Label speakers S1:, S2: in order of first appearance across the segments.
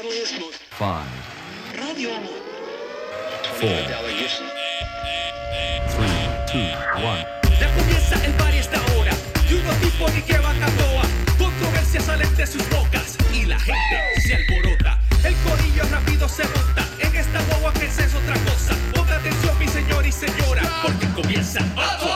S1: Five,
S2: Radio.
S1: four, three, two, one.
S3: Ya comienza el bar y esta hora. Y unos tipos ni que van a toa Controversias salen de sus bocas Y la gente se alborota. El corillo rápido se monta. En esta boba que es otra cosa. Ponga atención mi señor y señora Porque comienza a tu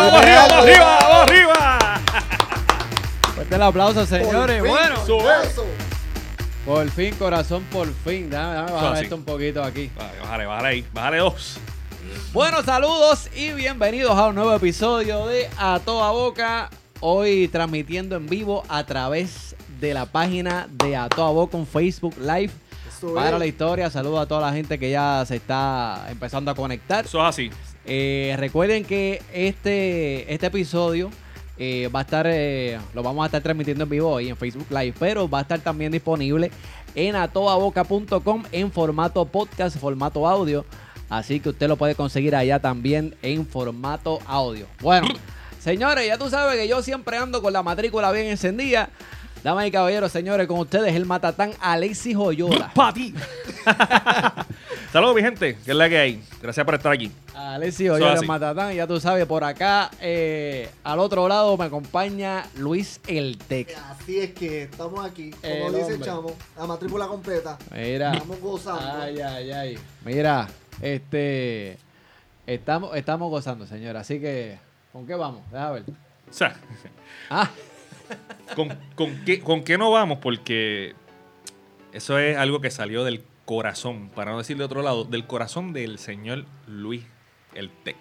S4: arriba, vamos arriba, vamos arriba, vamos arriba!
S5: Fuerte el aplauso, señores. bueno,
S4: Sube.
S5: por fin, corazón, por fin. Déjame, déjame bajar
S4: así.
S5: esto un poquito aquí.
S4: Bájale, bájale ahí, bájale dos.
S5: Bueno, saludos y bienvenidos a un nuevo episodio de A Toda Boca. Hoy transmitiendo en vivo a través de la página de A Toda Boca en Facebook Live. Para la historia, saludos a toda la gente que ya se está empezando a conectar.
S4: Eso es así.
S5: Eh, recuerden que este, este episodio eh, va a estar, eh, lo vamos a estar transmitiendo en vivo hoy en Facebook Live, pero va a estar también disponible en atoaboca.com en formato podcast, formato audio. Así que usted lo puede conseguir allá también en formato audio. Bueno, señores, ya tú sabes que yo siempre ando con la matrícula bien encendida. Damas y caballeros, señores, con ustedes el matatán Alexis Joyola.
S4: ¡Pa' ti! Saludos, mi gente, que es la que hay. Gracias por estar aquí.
S5: Joyola
S4: así.
S5: el matatán, ya tú sabes, por acá, eh, al otro lado me acompaña Luis El Tec.
S6: Así es que estamos aquí, como
S5: El
S6: dice el chamo, la matrícula completa.
S5: Mira.
S6: Estamos gozando.
S5: Ay, ay, ay. Mira, este. Estamos, estamos gozando, señora. Así que, ¿con qué vamos? Déjame ver.
S4: O sea,
S5: Ah,
S4: ¿con, con qué, ¿con qué no vamos? Porque eso es algo que salió del corazón, para no decir de otro lado, del corazón del señor Luis el Tec.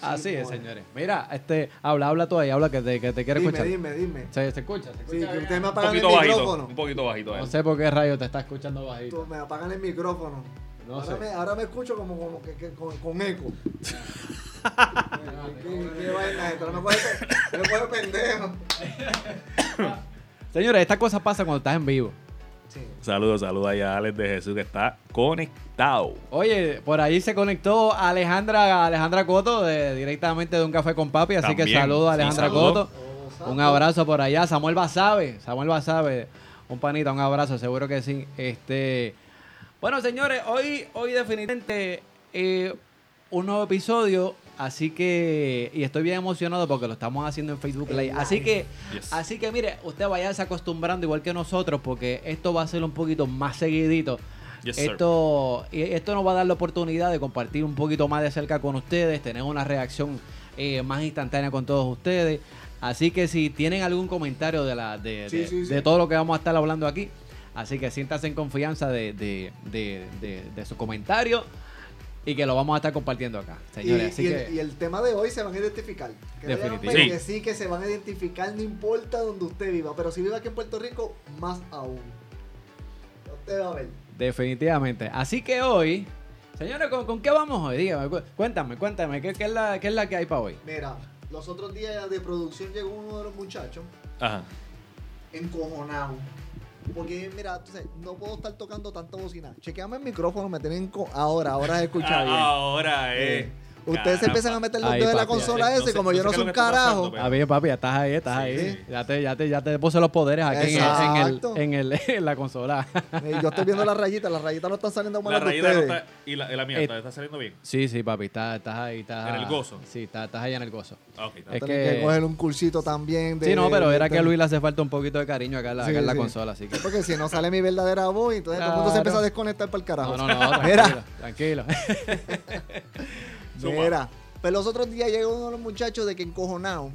S5: así es, señores. Mira, este, habla, habla tú ahí, habla que te, que te quiere
S6: Dime,
S5: escuchar.
S6: dime, dime.
S5: ¿Se, se escucha? ¿Se
S6: Sí,
S5: escucha
S6: que
S5: bien?
S6: ustedes me
S4: Un
S6: apagan el
S4: poquito bajito,
S6: micrófono.
S4: un poquito bajito.
S5: No
S4: él.
S5: sé por qué rayo te está escuchando
S6: Tú
S5: bajito.
S6: me apagan el micrófono.
S5: No
S6: ahora,
S5: sé.
S6: me, ahora me escucho como, como que, que con, con eco. No me pendejo.
S5: Señores, estas cosas pasan cuando estás en vivo.
S6: Sí.
S4: Saludos, saludos ahí a Alex de Jesús que está conectado.
S5: Oye, por ahí se conectó Alejandra, Alejandra Coto de- directamente de un café con papi, así que saludos a
S4: Sí,
S5: Alejandra. Coto. Un abrazo por allá. Samuel Basabe, Samuel Basabe, un panita, un abrazo, seguro que sí. Este, bueno, señores, hoy, hoy definitivamente eh, un nuevo episodio, así que y estoy bien emocionado porque lo estamos haciendo en Facebook Live. Así que,
S4: Yes.
S5: así que mire, usted vaya acostumbrando igual que nosotros porque esto va a ser un poquito más seguidito.
S4: Yes,
S5: esto, y esto nos va a dar la oportunidad de compartir un poquito más de cerca con ustedes, tener una reacción eh, más instantánea con todos ustedes. Así que si tienen algún comentario de, la, de,
S6: Sí,
S5: de-
S6: sí, sí.
S5: de todo lo que vamos a estar hablando aquí, así que siéntanse en confianza de, de, de, de- de su comentario y que lo vamos a estar compartiendo acá,
S6: Y,
S5: señores. así
S6: y
S5: que
S6: el, y el tema de hoy se van a identificar. Que digan,
S4: Sí.
S6: Que sí, que se van a identificar, no importa donde usted viva. Pero si vive aquí en Puerto Rico, más aún. Usted va a ver.
S5: definitivamente. Así que hoy, señores, ¿con, con qué vamos hoy? Dígame, cu- cuéntame, cuéntame, ¿qué, qué es, la, qué es la que hay para hoy?
S6: Mira, los otros días de producción llegó uno de los muchachos
S4: Ajá.
S6: encojonado. Porque, mira, tú sabes, no puedo estar tocando tanta bocina. Chequeame el micrófono, me tienen Ahora, ahora se escucha bien.
S4: Ahora, eh.
S6: Ustedes se empiezan a meter los dedos en la consola
S4: ahí.
S6: ese,
S4: No sé-
S6: como yo no soy un
S4: está
S6: carajo.
S5: Ah, bien, papi, ya estás ahí, estás
S4: Sí.
S5: ahí. Ya te, ya te, ya te puse los poderes aquí en, el- en, el,
S6: Exacto.
S5: en, el, en la consola.
S6: Yo estoy viendo las rayitas, las rayitas no están saliendo
S4: La
S6: malas de
S4: rayita no está, y la, y la mía
S5: Eh,
S4: está, está saliendo bien.
S5: Sí, sí, papi, estás, estás ahí. Estás,
S4: ¿En el gozo?
S5: Sí, estás, estás ahí en el gozo.
S4: Ah, ok, está.
S5: Es
S6: que,
S5: que-
S6: coger un cursito también. De,
S5: sí, no, pero era que a Luis le hace falta un poquito de cariño acá en la,
S6: Sí,
S5: acá en la
S6: sí.
S5: consola, así que...
S6: Porque si no sale mi verdadera voz, entonces todo el mundo se empieza a desconectar para el carajo.
S5: No, no, no, tranquilo,
S6: Mira, pero los otros días llegó uno de los muchachos de que encojonado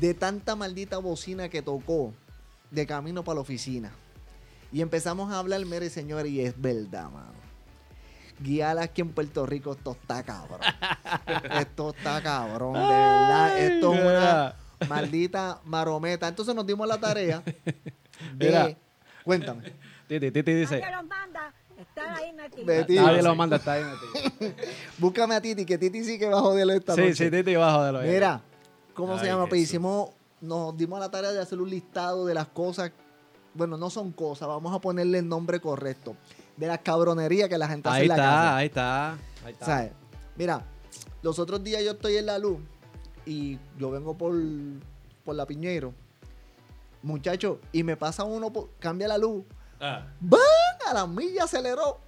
S6: de tanta maldita bocina que tocó de camino para la oficina. Y empezamos a hablar, mire señor, y es verdad, mano. Guiar aquí en Puerto Rico, esto está cabrón. esto está cabrón, de verdad. Esto es una maldita marometa. Entonces nos dimos la tarea de...
S5: Mira.
S6: Cuéntame.
S5: Titi, Titi dice...
S7: que los manda, este
S2: está ahí.
S5: Nadie
S4: Sí.
S5: lo manda, está ahí metido.
S6: Búscame a Titi, que Titi sí que va a joderlo esta
S5: Sí,
S6: noche.
S5: sí, Titi, bajo de lo
S6: Mira, ¿cómo se llama? Pues hicimos, nos dimos a la tarea de hacer un listado de las cosas. Bueno, no son cosas, vamos a ponerle el nombre correcto. De las cabronerías que la gente hace en la
S5: está,
S6: casa.
S5: ahí está. Ahí está.
S6: ¿Sabes? Mira, los otros días yo estoy en la luz y yo vengo por, por la Piñero. Muchacho, y me pasa uno, por- cambia la luz.
S4: Ah.
S6: A la milla aceleró.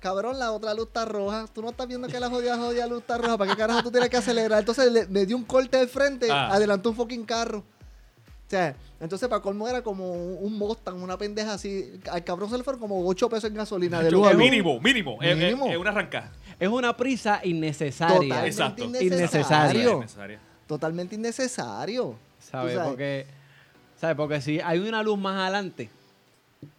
S6: Cabrón, la otra luz está roja. Tú no estás viendo que la jodida, jodida luz está roja. ¿Para qué carajo tú tienes que acelerar? Entonces le, me dio un corte de frente,
S4: Ah.
S6: adelantó un fucking carro. O sea, entonces para colmo era como un Mustang, una pendeja así. Al cabrón se le fueron como 8 pesos en gasolina de luz a luz.
S4: mínimo, mínimo. Es- es-
S6: Mínimo.
S4: Es una arrancada.
S5: Es una prisa innecesaria.
S6: Totalmente
S4: Exacto.
S6: innecesario.
S4: Innecesaria.
S6: Totalmente innecesario.
S5: Sabes. Porque, ¿sabes? Porque si hay una luz más adelante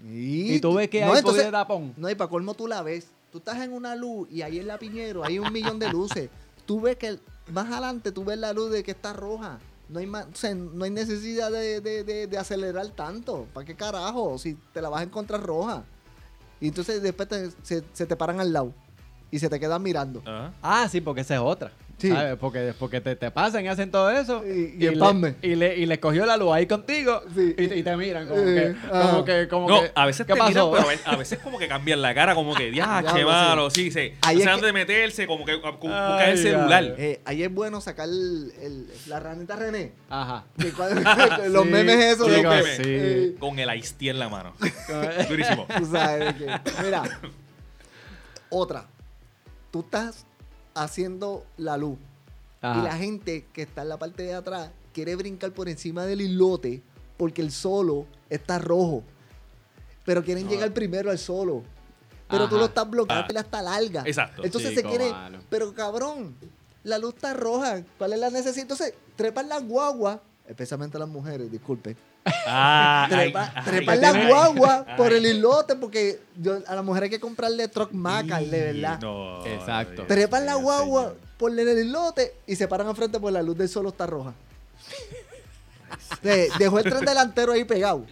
S6: Y,
S5: y tú ves que
S6: No,
S5: hay
S6: entonces-
S5: de tapón.
S6: No, y para colmo tú la ves. Tú estás en una luz y ahí en la Piñero hay un millón de luces. Tú ves que más adelante tú ves la luz de que está roja. No hay, más, o sea, no hay necesidad de, de- de- de acelerar tanto. ¿Para qué carajo? Si te la vas a encontrar roja. Y entonces después te- se, se te paran al lado y se te quedan mirando.
S5: Ah, sí, porque esa es otra.
S6: Sí.
S5: ¿Sabes? Porque, porque te, te pasan y hacen todo eso.
S6: Y- y
S5: le,
S6: empalme.
S5: y, le, y le cogió la luz ahí contigo.
S6: Sí.
S5: Y, te- y te miran como
S6: Eh,
S5: que.
S6: ajá.
S5: Como que, como
S4: No,
S5: que,
S4: a veces
S5: ¿qué
S4: te
S5: pasó?
S4: miran, pero a veces- como que cambian la cara, como que, diache,
S6: Diablo,
S4: mano, sí, se
S6: Ahí es
S4: tratan
S6: que-
S4: de meterse, como que como
S5: Ay,
S4: buscar el celular.
S6: Eh, ahí es bueno sacar el- el- la ranita René.
S5: Ajá.
S6: Que cuando- los
S5: Sí,
S6: memes esos.
S4: sí,
S6: de
S4: los memes.
S5: Sí.
S6: eh,
S4: Con el ice tea en la mano. Durísimo.
S6: Tú sabes de que, mira, otra, tú estás haciendo la luz
S5: Ajá.
S6: y la gente que está en la parte de atrás quiere brincar por encima del islote porque el solo está rojo. Pero quieren llegar primero al solo. Pero tú lo estás bloqueando
S4: Ah.
S6: y la está larga.
S4: Exacto.
S6: Entonces
S5: Sí,
S6: se quiere. Pero cabrón, la luz está roja. ¿Cuál es la necesidad? Entonces, trepan las guaguas, especialmente las mujeres, disculpen.
S4: Ah, ay,
S6: Trepa,
S4: ay,
S6: trepan
S4: ay,
S6: las
S4: ay,
S6: guaguas
S4: ay.
S6: por el islote porque yo- a la mujer hay que comprarle truck maca, de verdad.
S4: No,
S5: Exacto.
S6: Trepan la guagua por el islote y se paran al frente por la luz del sol está roja. De- dejó el tren delantero ahí pegado.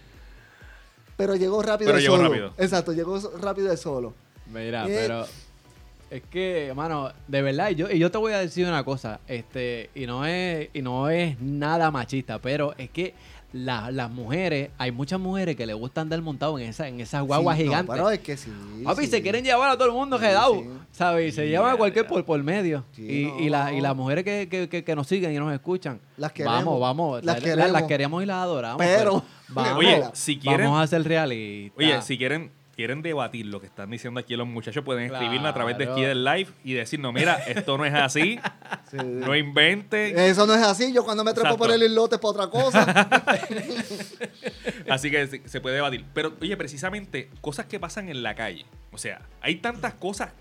S6: Pero llegó rápido
S4: Pero
S6: el
S4: llegó
S6: solo.
S4: rápido.
S6: Exacto, llegó rápido el solo.
S5: Mira,
S6: Eh.
S5: pero es que, mano, de verdad, y yo, y yo te voy a decir una cosa, este, y no es, y no es nada machista, pero es que la- las mujeres, hay muchas mujeres que le gustan andar montado en esa, en esas guaguas
S6: Sí, no,
S5: gigantes.
S6: pero es que sí.
S5: Papi,
S6: sí.
S5: se quieren llevar a todo el mundo
S6: Sí,
S5: quedado,
S6: sí.
S5: ¿sabes? Y se llevan a cualquier por, por medio.
S6: Sí,
S5: y, y, la- y
S6: no.
S5: las mujeres que, que, que- que nos siguen y nos escuchan,
S6: Las queremos.
S5: vamos, vamos,
S6: Las
S5: la- la-
S6: queremos.
S5: las queremos y las adoramos.
S6: Pero-
S5: vamos,
S4: Oye, si quieren-
S5: vamos a ser realistas.
S4: Oye, si quieren, quieren debatir lo que están diciendo aquí los muchachos, pueden escribirme a través de del live y decirnos, mira, esto no es así,
S6: Sí.
S4: no inventen.
S6: Eso no es así. Yo cuando me trepo
S4: Exacto.
S6: por el islote es para otra cosa.
S4: Así que se puede debatir. Pero, oye, precisamente, cosas que pasan en la calle. O sea, hay tantas cosas.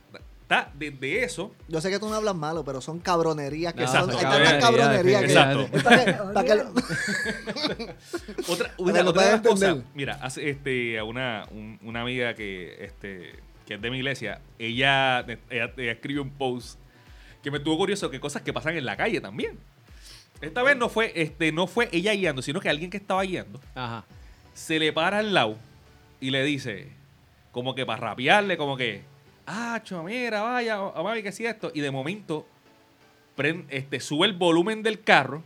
S4: Está desde eso.
S6: Yo sé que tú no hablas malo, pero son cabronerías que
S5: No,
S6: son. tantas
S5: cabronerías,
S4: Otra, una, otra de las cosas, mira, hace este, a una, un- una amiga que, este, que es de mi iglesia, ella, ella, ella escribió un post que me estuvo curioso que cosas que pasan en la calle también. Esta vez no fue, este, no fue ella guiando, sino que alguien que estaba guiando
S5: Ajá.
S4: se le para al lado y le dice, como que para rapearle, como que, ah, cho, mira, vaya, a mami, que si esto. Y de momento, pren- este, sube el volumen del carro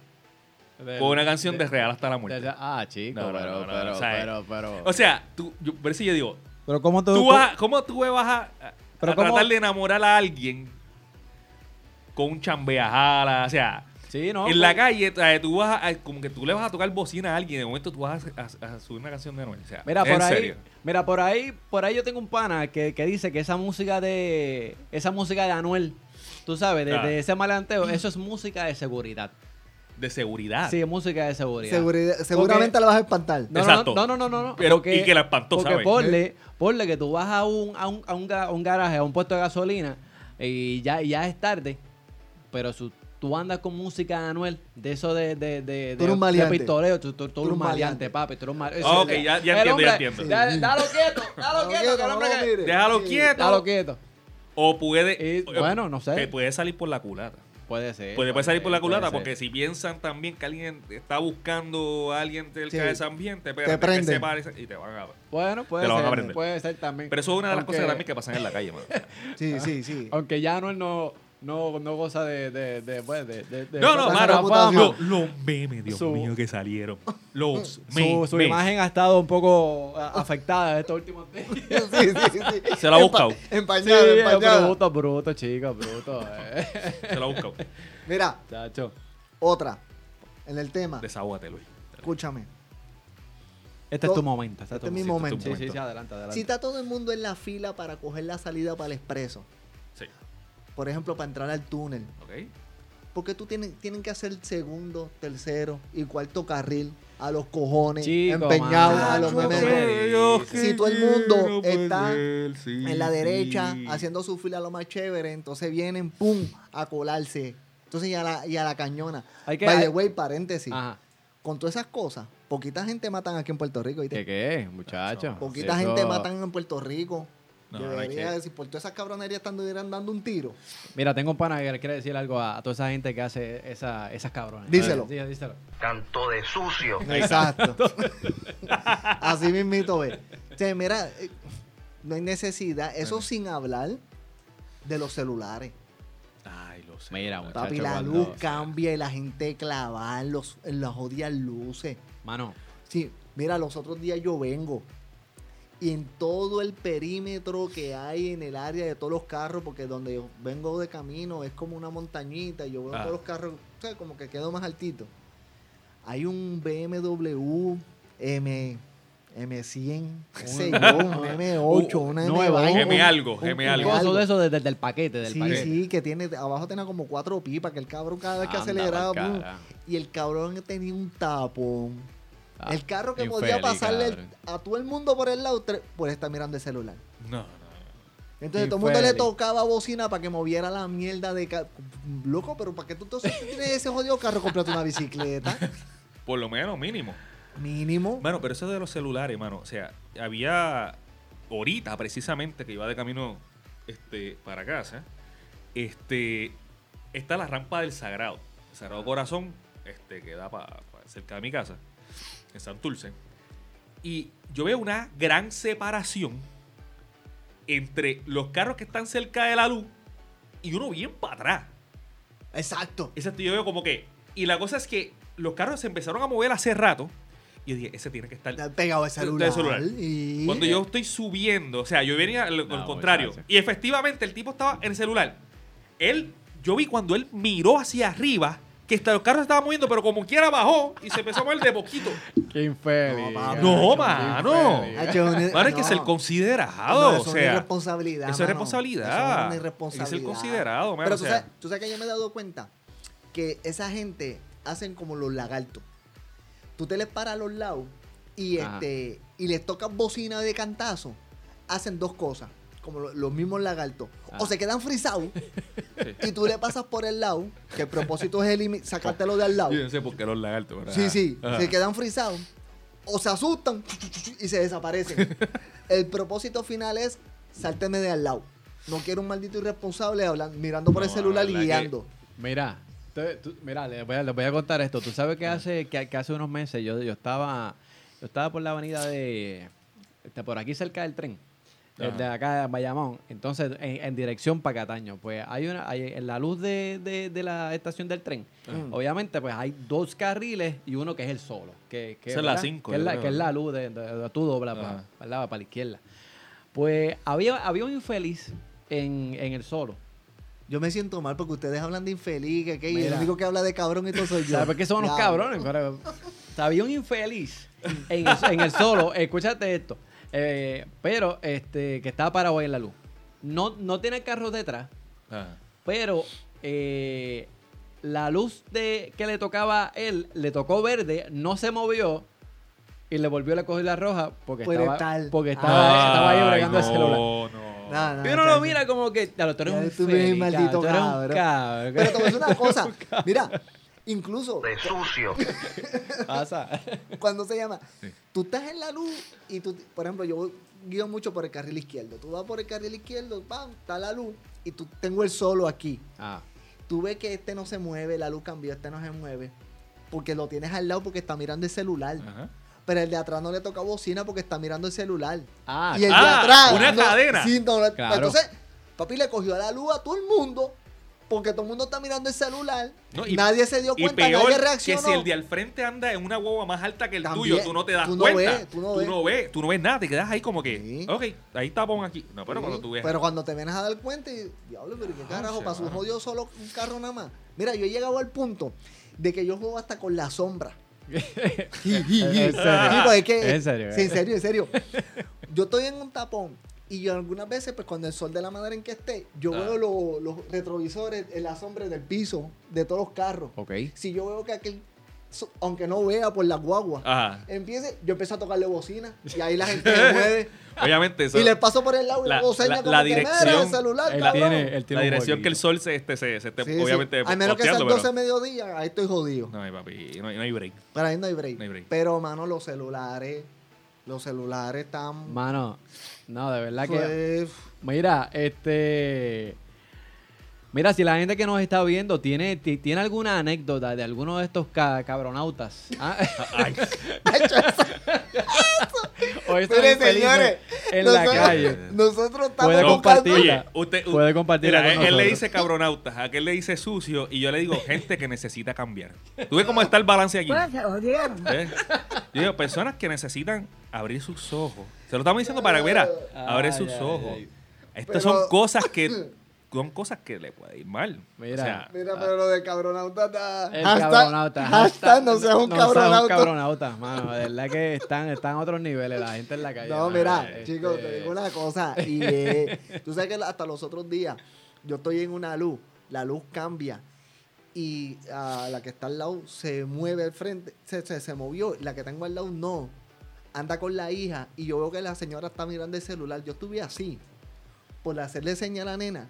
S4: con una canción de, Real hasta la muerte.
S5: de- ah, chico,
S4: No,
S5: pero,
S4: no, no,
S5: pero,
S4: o sea,
S5: pero, pero.
S4: O sea, tú, yo, por eso yo digo,
S5: pero ¿cómo tú,
S4: tú vas, ¿cómo tú vas a, a
S5: Pero
S4: tratar de enamorar a alguien con un chambeajala? O sea,
S5: Sí, no.
S4: en la
S5: pues-
S4: calle, eh, tú vas a, como que tú le vas a tocar bocina a alguien, de momento tú vas a, a- a subir una canción de. O sea,
S5: Mira,
S4: en
S5: por ahí,
S4: serio.
S5: mira, por ahí, por ahí yo tengo un pana que, que dice que esa música de, esa música de Anuel, tú sabes, de,
S4: Ah.
S5: de ese malanteo, eso es música de seguridad.
S4: De seguridad.
S5: Sí, música de seguridad.
S6: Seguridad- seguramente la vas a espantar.
S5: No, no,
S4: Exacto.
S5: no, no, no, no, no.
S4: Pero- y que la espantó,
S5: porque
S4: ¿sabes?
S5: Ponle, ponle que tú vas a un, a un, a un, ga- a un garaje, a un puesto de gasolina, y ya, y ya es tarde, pero su- tú andas con música de Anuel, de eso de, de, de,
S6: Tú eres un
S5: de
S6: maleante.
S5: pistoreo, tú, tú- tú eres un maleante, papi, tú eres un maleante.
S4: Ah, ok, ya- ya entiendo, ya entiendo.
S5: Dalo quieto, dalo quieto, que el hombre que-
S4: Déjalo
S6: Sí.
S4: quieto.
S5: Dalo quieto.
S4: O puede.
S5: Y,
S4: eh,
S5: bueno, no sé.
S4: Te puede salir por la culata.
S5: Puede ser.
S4: Puede, puede salir por la
S5: ser,
S4: culata
S5: ser.
S4: porque si piensan también que alguien está buscando a alguien cerca
S6: Sí.
S4: de ese ambiente, espérate, que
S6: prenden.
S4: se pare y te van a
S5: Bueno, puede
S4: Te lo van a
S5: ser.
S4: aprender.
S5: Puede ser también.
S4: Pero eso es una de las
S5: Aunque-
S4: cosas también que pasan en la calle, mano.
S6: Sí, sí, sí.
S5: Aunque ya no, no, no, no goza de, de, de, pues, de, de- de-
S4: No, no, mano.
S6: reputación.
S4: Los, memes, Dios
S5: Su-
S4: mío, que salieron. Los
S5: Su,
S4: memes.
S5: su imagen ha estado un poco afectada estos últimos días.
S6: Sí, sí, sí.
S4: Se lo ha buscado.
S5: Sí,
S6: Empañado, empañado.
S5: bruto, bruto, chicos, bruto. Eh.
S4: Se lo ha buscado.
S6: Mira,
S5: Chacho.
S6: otra. En el tema.
S4: Desahógate, Luis.
S6: Escúchame.
S5: Este es tu momento. Este,
S6: este
S5: tu
S6: es mi
S5: momento.
S6: momento.
S5: Sí, sí, sí, adelante, adelante.
S6: Si está todo el mundo en la fila para coger la salida para el expreso. Por ejemplo, para entrar al túnel,
S4: ¿Ok?
S6: porque tú tienen, tienen que hacer segundo, tercero y cuarto carril a los cojones,
S5: Chico,
S6: empeñados a los memes. Si todo el mundo está en la derecha haciendo su fila lo más chévere, entonces vienen, pum, a colarse. Entonces, y a la, y a la cañona.
S5: Hay que-
S6: By the way, paréntesis.
S5: Ajá.
S6: Con todas esas cosas, poquita gente matan aquí en Puerto Rico. ¿viste?
S5: ¿Qué qué, muchacho?
S6: Poquita
S5: Eso-
S6: gente matan en Puerto Rico.
S4: No,
S6: Debería decir, por todas esas cabronerías estuvieran dando un tiro.
S5: Mira, tengo un pana que le quiere decir algo a, a toda esa gente que hace esa, esas cabrones.
S6: Díselo.
S5: Sí, díselo.
S2: Canto de sucio.
S6: Exacto. Así mismito ve. O sea, mira, eh, no hay necesidad. Eso sin hablar de los celulares.
S4: Ay, lo sé.
S5: Mira, muchacho.
S6: Papi, la
S5: cuando-
S6: luz cambia y la gente clava en, los, en las jodidas luces.
S5: Mano,
S6: Sí, mira, los otros días yo vengo y en todo el perímetro que hay en el área de todos los carros, porque donde yo vengo de camino es como una montañita y yo veo
S4: Ah.
S6: todos los carros, o sea, como que quedo más altito. Hay un BMW M, M100, qué sé yo, un M8, una M
S5: nuevo,
S6: vaina,
S4: M
S6: un-
S4: algo,
S6: un-
S4: M algo.
S5: de eso desde el paquete, del
S6: Sí,
S5: paquete.
S6: sí, que tiene, abajo tenía como cuatro pipas, que el cabrón cada vez que
S5: Anda
S6: aceleraba, y el cabrón tenía un tapón.
S5: Ah,
S6: el carro que
S5: infeliz,
S6: podía pasarle el- a todo el mundo por el lado, por estar mirando el celular.
S4: No, no.
S6: Entonces todo el mundo le
S5: Infeliz.
S6: tocaba bocina para que moviera la mierda de... Loco, pero ¿para qué tú entonces tienes ese jodido carro? Comprate una bicicleta.
S4: Por lo menos, mínimo.
S6: Mínimo.
S4: Bueno, pero eso de los celulares, mano. O sea, había ahorita precisamente que iba de camino este, para casa. Este, está la rampa del Sagrado. El Sagrado Corazón, este, que da para cerca de mi casa, en Santurce. Y yo veo una gran separación entre los carros que están cerca de la luz y uno bien para atrás.
S6: Exacto.
S4: Exacto, yo veo como que. Y la cosa es que los carros se empezaron a mover hace rato. Y yo dije, ese tiene que estar.
S6: Pegado
S4: del
S6: celular.
S4: celular.
S6: y-
S4: Cuando yo estoy subiendo, o sea, yo venía al, al
S5: No,
S4: contrario. Y efectivamente el tipo estaba en el celular. Él, yo vi cuando él miró hacia arriba que hasta los carros estaban moviendo, pero como quiera bajó y se empezó a mover de poquito.
S5: Qué infeliz.
S6: No,
S4: mano. Ahora hay que
S6: no.
S4: ser considerado.
S6: No,
S4: o
S6: eso es una
S4: sea,
S6: irresponsabilidad.
S4: eso es
S6: mano.
S4: responsabilidad.
S6: Eso es irresponsabilidad.
S4: ser considerado, mano,
S6: Pero
S4: o
S6: tú,
S4: sea.
S6: sabes, tú sabes que yo me he dado cuenta que esa gente hacen como los lagartos. Tú te les paras a los lados y
S5: Ajá.
S6: este y les tocas bocina de cantazo. Hacen dos cosas, como lo- los mismos lagartos.
S5: Ah.
S6: O se quedan frisados y tú le pasas por el lado, que el propósito es sacártelo de al lado.
S4: Yo no sé por qué los lagartos. ¿verdad?
S6: Sí, sí,
S4: Ajá.
S6: se quedan frisados o se asustan y se desaparecen. El propósito final es sálteme de al lado. No quiero un maldito irresponsable hablando, mirando por
S4: No,
S6: el celular
S4: la
S6: y
S4: que-
S6: guiando.
S5: Mira, tú- tú- mira, les voy, a, les voy a contar esto. Tú sabes que hace, que, que hace unos meses yo, yo estaba yo estaba por la avenida de por aquí cerca del tren.
S4: Ajá.
S5: De acá de Bayamón, entonces en, en dirección para Cataño. Pues hay una, hay, en la luz de, de- de la estación del tren, obviamente, pues hay dos carriles y uno que es el solo. Que, que,
S4: Esa es la cinco,
S5: Que es la, que es la luz de, de- de- tú doblas para, para la izquierda. Pues había, había un infeliz en, en el solo.
S6: Yo me siento mal porque ustedes hablan de infeliz, que, el único que habla de cabrón y todo soy yo.
S5: ¿Sabes por qué son unos cabrones? Pero, o sea, había un infeliz en el, en el solo. Escúchate esto. Eh, pero este que estaba parado ahí en la luz. No, no tiene carros detrás,
S4: Ajá.
S5: pero eh, la luz de que le tocaba a él le tocó verde, no se movió y le volvió a coger la roja porque
S6: Puede
S5: estaba, porque estaba, estaba ahí bregando el celular.
S4: No,
S6: No, no,
S5: Y uno lo mira como que, claro, tú eres
S6: Ya
S5: un
S6: tú eres
S5: infeliz,
S6: maldito
S5: cabrón.
S6: Pero te voy a decir una cosa. Mira, incluso
S2: De sucio.
S5: Pasa.
S6: cuando se llama,
S4: Sí.
S6: tú estás en la luz y tú, por ejemplo, yo guío mucho por el carril izquierdo. Tú vas por el carril izquierdo, pam, está la luz y tú tengo el solo aquí.
S5: Ah,
S6: tú ves que este no se mueve, la luz cambió, este no se mueve, porque lo tienes al lado porque está mirando el celular.
S4: Ajá.
S6: Pero el de atrás no le toca bocina porque está mirando el celular.
S5: Ah,
S6: y el de
S4: ah,
S6: atrás.
S4: una
S6: no-
S4: cadena.
S6: Sí, no,
S5: Claro.
S6: Entonces, papi le cogió la luz a todo el mundo porque todo el mundo está mirando el celular.
S4: No, y-
S6: nadie se dio
S4: Y
S6: cuenta,
S4: peor
S6: nadie
S4: que
S6: reaccionó.
S4: si el de al frente anda en una guagua más alta que el
S6: También,
S4: tuyo, tú no te das
S6: tú no
S4: cuenta.
S6: ves, tú no ves.
S4: ves, tú no ves nada, te quedas ahí como que,
S6: Sí.
S4: ok, ahí tapón aquí. No, pero
S6: Sí,
S4: cuando tú ves.
S6: Pero cuando te vienes a dar cuenta, y, diablo, pero qué
S4: Ah,
S6: carajo, pasó un jodido solo un carro nada más. Mira, yo he llegado al punto de que yo juego hasta con la sombra.
S5: ¿En serio?
S6: Sí, pues es que-
S5: ¿En serio?
S6: Sí, en serio, en serio. Yo estoy en un tapón y yo algunas veces, pues cuando el sol de la madera en que esté, yo
S4: Ah.
S6: veo lo- los retrovisores en la sombra del piso de todos los carros.
S5: Ok.
S6: Si yo veo que aquel, aunque no vea por la guagua,
S4: Ajá.
S6: empiece, yo empiezo a tocarle bocina y ahí la gente se mueve.
S4: Obviamente, eso.
S6: y le paso por el lado y
S4: La-
S6: señas
S4: la-
S6: como
S4: la
S6: que, "Mira,
S4: dirección-
S6: el celular,
S5: Él
S6: cabrón".
S5: tiene, él tiene
S4: la dirección que el sol se, este, se, se esté,
S6: Sí, sí.
S4: obviamente,
S6: Al menos que sean
S4: posteando,
S6: 12
S4: pero-
S6: mediodía, ahí estoy jodido.
S4: No, ay, papi, no hay, no hay break.
S6: Pero ahí no hay break.
S4: No hay break.
S6: Pero, mano, los celulares, los celulares están...
S5: Mano, no, de verdad que. Mira, este. Mira, si la gente que nos está viendo tiene, ti- tiene alguna anécdota de alguno de estos ca- cabronautas. ¿ah?
S4: Ay,
S5: o estos
S6: Mire,
S5: infelices
S6: señores,
S5: en la
S6: nosotros-
S5: calle.
S6: Nosotros estamos
S5: Puede compartirla.
S4: Oye, usted,
S5: Puede compartirla
S4: Mira, él, él le dice cabronautas, aquel le dice sucio, y yo le digo gente que necesita cambiar. ¿Tú ves cómo está el balance aquí?
S7: Pues.
S4: Yo digo, personas que necesitan abrir sus ojos. Se lo estamos diciendo para, mira, abre
S5: Ay,
S4: sus
S5: ay,
S4: ojos.
S5: ay.
S4: Estas
S6: Pero-
S4: son cosas que son cosas que le puede ir mal.
S5: Mira.
S4: O sea,
S6: Mira, pero lo de cabronauta está...
S5: El
S6: hashtag-
S5: cabronauta.
S6: hashtag no seas un
S5: no seas
S6: cabronauta.
S5: cabronauta, mano. De verdad que están, están a otros niveles la gente en la calle.
S6: No, mira,
S5: Este,
S6: chicos, te digo una cosa. Y eh, tú sabes que hasta los otros días yo estoy en una luz, la luz cambia y ah, la que está al lado se mueve al frente, se, se, se movió, la que tengo al lado no. Anda con la hija y yo veo que la señora está mirando el celular. Yo estuve así, por hacerle señal a la nena